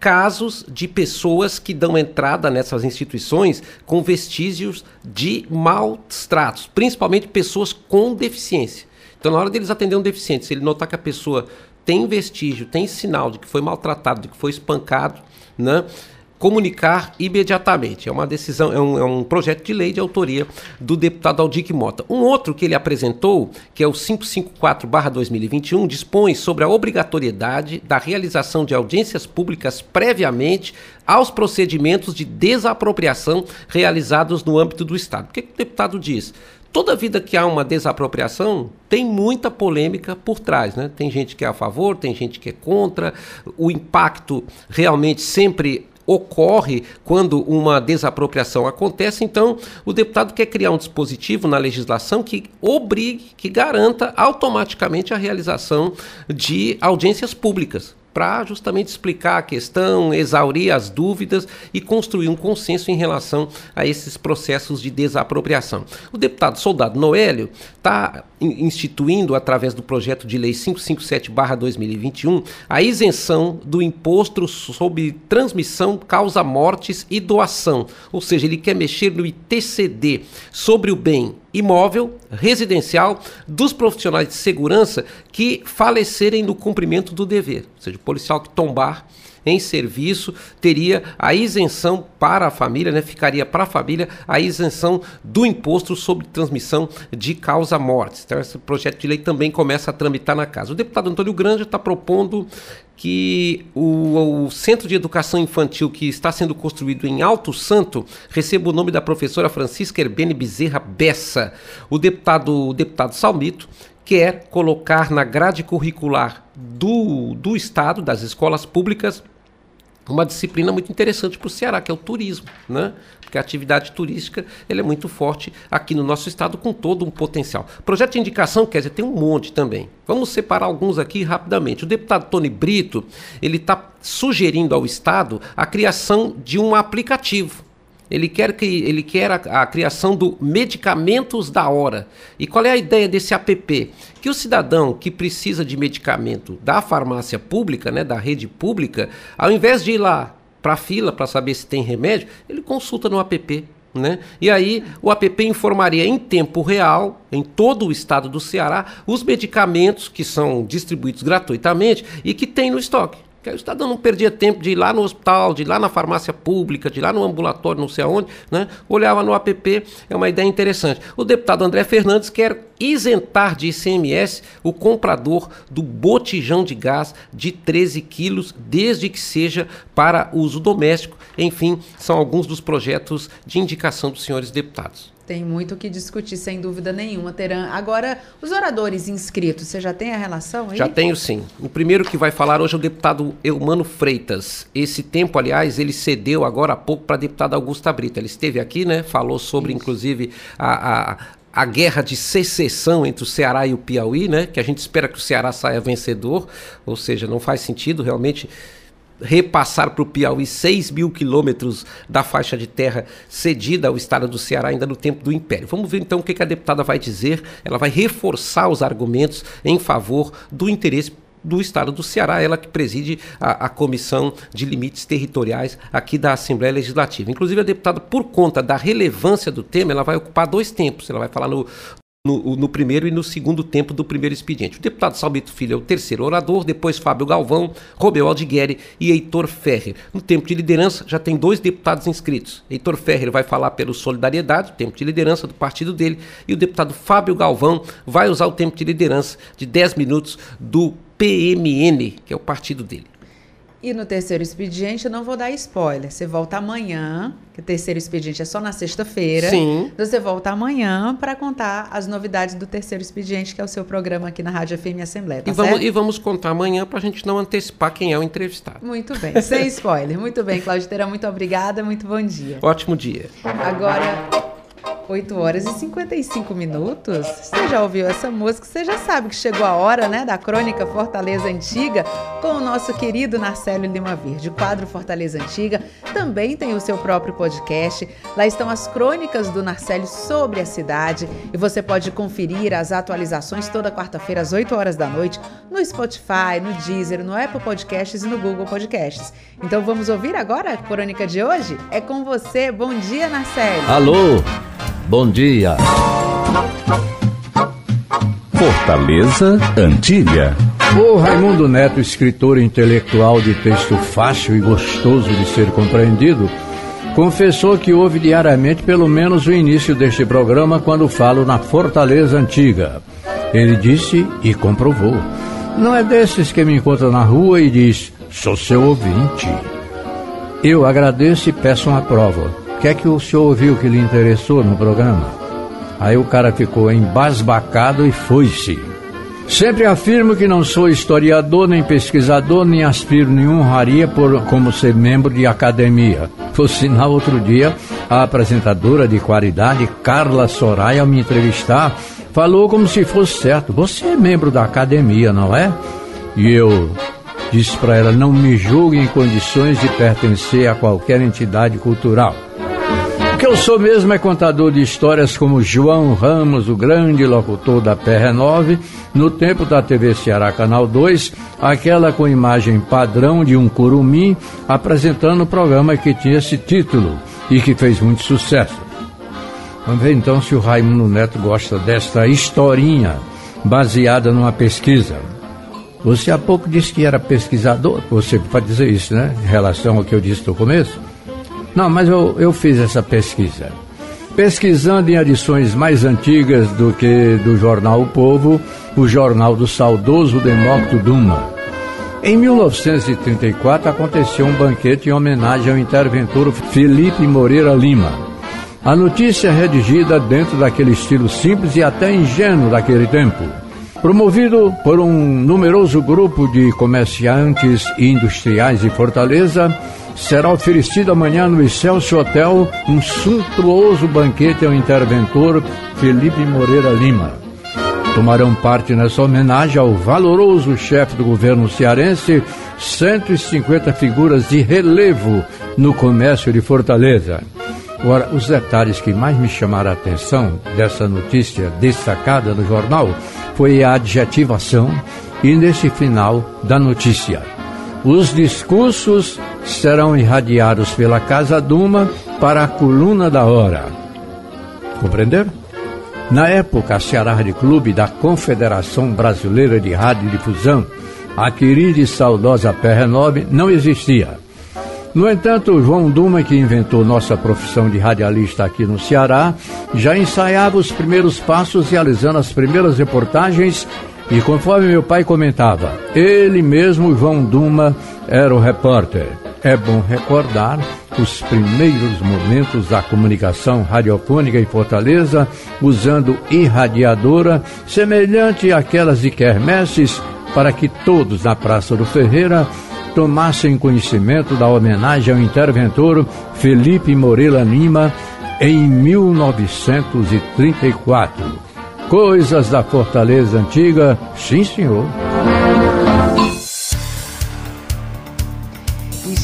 casos de pessoas que dão entrada nessas instituições com vestígios de maus tratos, principalmente pessoas com deficiência. Então, na hora deles atender um deficiente, se ele notar que a pessoa tem vestígio, tem sinal de que foi maltratado, de que foi espancado, né? Comunicar imediatamente. É uma decisão, é um, é um, projeto de lei de autoria do deputado Aldic Mota. Um outro que ele apresentou, que é o 554-2021, dispõe sobre a obrigatoriedade da realização de audiências públicas previamente aos procedimentos de desapropriação realizados no âmbito do Estado. O que, que o deputado diz? toda vida que há uma desapropriação, tem muita polêmica por trás. Né? Tem gente que é a favor, tem gente que é contra. O impacto realmente sempre ocorre quando uma desapropriação acontece, então o deputado quer criar um dispositivo na legislação que obrigue, que garanta automaticamente a realização de audiências públicas para justamente explicar a questão, exaurir as dúvidas e construir um consenso em relação a esses processos de desapropriação. O deputado Soldado Noélio está instituindo, através do projeto de lei 557-2021, a isenção do imposto sobre transmissão, causa mortes e doação. Ou seja, ele quer mexer no ITCD sobre o bem imóvel, residencial, dos profissionais de segurança que falecerem no cumprimento do dever. Ou seja, o policial que tombar em serviço teria a isenção para a família, né? ficaria para a família a isenção do imposto sobre transmissão de causa morte. Então, esse projeto de lei também começa a tramitar na casa. O deputado Antônio Grande está propondo que o, o, Centro de Educação Infantil que está sendo construído em Alto Santo receba o nome da professora Francisca Herbene Bezerra Bessa. O deputado, o deputado Salmito quer colocar na grade curricular do, do Estado, das escolas públicas, uma disciplina muito interessante para o Ceará, que é o turismo, né? Porque a atividade turística ele é muito forte aqui no nosso estado, com todo um potencial. Projeto de indicação, quer dizer, tem um monte também. Vamos separar alguns aqui rapidamente. O deputado Tony Brito, ele está sugerindo ao Estado a criação de um aplicativo ele quer, que, ele quer a, a, criação do medicamentos da hora. E qual é a ideia desse app? Que o cidadão que precisa de medicamento da farmácia pública, né, da rede pública, ao invés de ir lá para a fila para saber se tem remédio, ele consulta no app. Né? E aí o app informaria em tempo real, em todo o estado do Ceará, os medicamentos que são distribuídos gratuitamente e que tem no estoque. Que o cidadão não perdia tempo de ir lá no hospital, de ir lá na farmácia pública, de ir lá no ambulatório, não sei aonde, né? Olhava no app, é uma ideia interessante. O deputado André Fernandes quer isentar de ICMS o comprador do botijão de gás de 13 quilos, desde que seja para uso doméstico. Enfim, são alguns dos projetos de indicação dos senhores deputados. Tem muito o que discutir, sem dúvida nenhuma, Teran. Agora, os oradores inscritos, você já tem a relação aí? Já tenho sim. O primeiro que vai falar hoje é o deputado Eumano Freitas. Esse tempo, aliás, ele cedeu agora há pouco para a deputada Augusta Brito. Ele esteve aqui, né? Falou sobre, Isso. inclusive, a, a a guerra de secessão entre o Ceará e o Piauí, né? Que a gente espera que o Ceará saia vencedor, ou seja, não faz sentido realmente repassar para o Piauí 6 mil quilômetros da faixa de terra cedida ao estado do Ceará ainda no tempo do Império. Vamos ver então o que, a deputada vai dizer. Ela vai reforçar os argumentos em favor do interesse do estado do Ceará, ela que preside a, a, Comissão de Limites Territoriais aqui da Assembleia Legislativa. Inclusive, a deputada, por conta da relevância do tema, ela vai ocupar dois tempos. Ela vai falar no, no, no, primeiro e no segundo tempo do primeiro expediente. O deputado Salmito Filho é o terceiro orador, depois Fábio Galvão, Romeu Aldigueri e Heitor Ferrer. No tempo de liderança já tem dois deputados inscritos. Heitor Ferrer vai falar pelo Solidariedade, o tempo de liderança do partido dele, e o deputado Fábio Galvão vai usar o tempo de liderança de 10 minutos do PMN, que é o partido dele. E no terceiro expediente, eu não vou dar spoiler. Você volta amanhã, que o terceiro expediente é só na sexta-feira. Sim. Então você volta amanhã para contar as novidades do terceiro expediente, que é o seu programa aqui na Rádio FM Assembleia. Tá e, vamos, e vamos contar amanhã para a gente não antecipar quem é o entrevistado. Muito bem, sem [LAUGHS] spoiler. Muito bem, Clauditeira, muito obrigada, muito bom dia. Ótimo dia. Agora. 8 horas e 55 minutos. Você já ouviu essa música? Você já sabe que chegou a hora, né, da crônica Fortaleza Antiga com o nosso querido Narcélio Lima Verde. O quadro Fortaleza Antiga também tem o seu próprio podcast. Lá estão as crônicas do Narcélio sobre a cidade e você pode conferir as atualizações toda quarta-feira às 8 horas da noite no Spotify, no Deezer, no Apple Podcasts e no Google Podcasts. Então vamos ouvir agora a crônica de hoje? É com você. Bom dia, Narcélio. Alô. Bom dia. Fortaleza Antiga. O Raimundo Neto, escritor intelectual de texto fácil e gostoso de ser compreendido, confessou que ouve diariamente pelo menos o início deste programa quando falo na Fortaleza Antiga. Ele disse e comprovou. Não é desses que me encontra na rua e diz: sou seu ouvinte. Eu agradeço e peço uma prova que é que o senhor ouviu que lhe interessou no programa? Aí o cara ficou embasbacado e foi-se. Sempre afirmo que não sou historiador, nem pesquisador, nem aspiro nenhuma honraria por como ser membro de academia. Por sinal, outro dia, a apresentadora de qualidade, Carla Soraya, ao me entrevistar, falou como se fosse certo. Você é membro da academia, não é? E eu disse para ela: não me julgue em condições de pertencer a qualquer entidade cultural. Que eu sou mesmo é contador de histórias como João Ramos, o grande locutor da PR9, no tempo da TV Ceará Canal 2, aquela com imagem padrão de um curumim apresentando o programa que tinha esse título e que fez muito sucesso. Vamos ver então se o Raimundo Neto gosta desta historinha baseada numa pesquisa. Você há pouco disse que era pesquisador, você pode dizer isso, né? Em relação ao que eu disse no começo. Não, mas eu, eu fiz essa pesquisa. Pesquisando em edições mais antigas do que do jornal O Povo, o jornal do saudoso Demócrito Duma. Em 1934 aconteceu um banquete em homenagem ao interventor Felipe Moreira Lima. A notícia é redigida dentro daquele estilo simples e até ingênuo daquele tempo. Promovido por um numeroso grupo de comerciantes e industriais de Fortaleza, será oferecido amanhã no Excelsior Hotel um suntuoso banquete ao interventor Felipe Moreira Lima. Tomarão parte nessa homenagem ao valoroso chefe do governo cearense 150 figuras de relevo no comércio de Fortaleza. Agora, os detalhes que mais me chamaram a atenção dessa notícia destacada no jornal foi a adjetivação e nesse final da notícia. Os discursos serão irradiados pela Casa Duma para a coluna da hora. Compreenderam? Na época, a Ceará Rádio Clube da Confederação Brasileira de Radiodifusão, a querida e saudosa PR9, não existia. No entanto, João Duma, que inventou nossa profissão de radialista aqui no Ceará, já ensaiava os primeiros passos realizando as primeiras reportagens e conforme meu pai comentava, ele mesmo, João Duma, era o repórter. É bom recordar os primeiros momentos da comunicação radiofônica em Fortaleza, usando irradiadora, semelhante àquelas de quermesses, para que todos na Praça do Ferreira tomassem conhecimento da homenagem ao interventor Felipe Moreira Lima em 1934. Coisas da Fortaleza Antiga, sim senhor.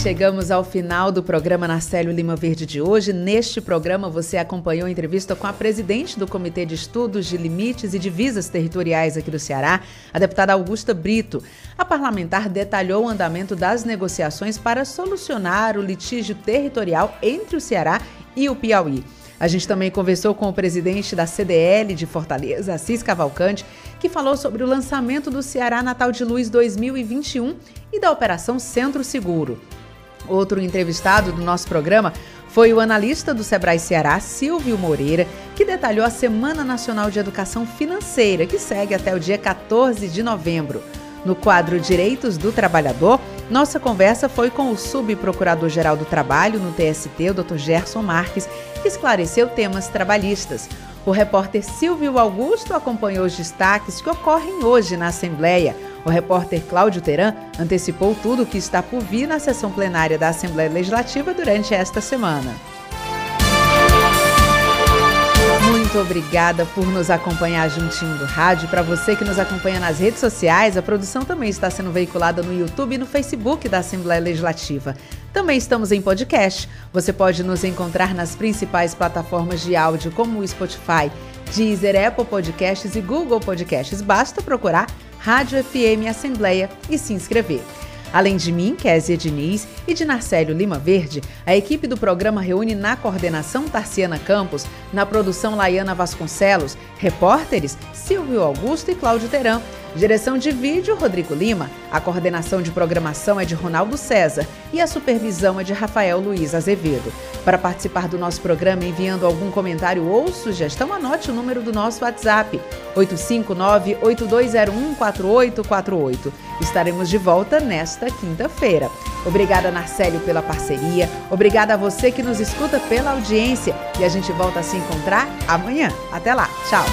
Chegamos ao final do programa Narcélio Lima Verde de hoje. Neste programa, você acompanhou a entrevista com a presidente do Comitê de Estudos de Limites e Divisas Territoriais aqui do Ceará, a deputada Augusta Brito. A parlamentar detalhou o andamento das negociações para solucionar o litígio territorial entre o Ceará e o Piauí. A gente também conversou com o presidente da CDL de Fortaleza, Assis Cavalcante, que falou sobre o lançamento do Ceará Natal de Luz 2021 e da Operação Centro Seguro. Outro entrevistado do nosso programa foi o analista do Sebrae Ceará, Silvio Moreira, que detalhou a Semana Nacional de Educação Financeira, que segue até o dia 14 de novembro. No quadro Direitos do Trabalhador, nossa conversa foi com o subprocurador-geral do Trabalho no TST, o Dr. Gerson Marques, que esclareceu temas trabalhistas. O repórter Silvio Augusto acompanhou os destaques que ocorrem hoje na Assembleia. O repórter Cláudio Teran antecipou tudo o que está por vir na sessão plenária da Assembleia Legislativa durante esta semana. Muito obrigada por nos acompanhar juntinho do rádio. Para você que nos acompanha nas redes sociais, a produção também está sendo veiculada no YouTube e no Facebook da Assembleia Legislativa. Também estamos em podcast. Você pode nos encontrar nas principais plataformas de áudio como o Spotify, Deezer, Apple Podcasts e Google Podcasts. Basta procurar Rádio FM Assembleia e se inscrever. Além de mim, Kézia Diniz, e de Narcélio Lima Verde, a equipe do programa reúne na coordenação Tarciana Campos, na produção Laiana Vasconcelos, repórteres Silvio Augusto e Cláudio Teran, direção de vídeo Rodrigo Lima, a coordenação de programação é de Ronaldo César e a supervisão é de Rafael Luiz Azevedo. Para participar do nosso programa enviando algum comentário ou sugestão, anote o número do nosso WhatsApp, 859-8201-4848. Estaremos de volta nesta quinta-feira. Obrigada, Narcélio, pela parceria. Obrigada a você que nos escuta pela audiência. E a gente volta a se encontrar amanhã. Até lá. Tchau.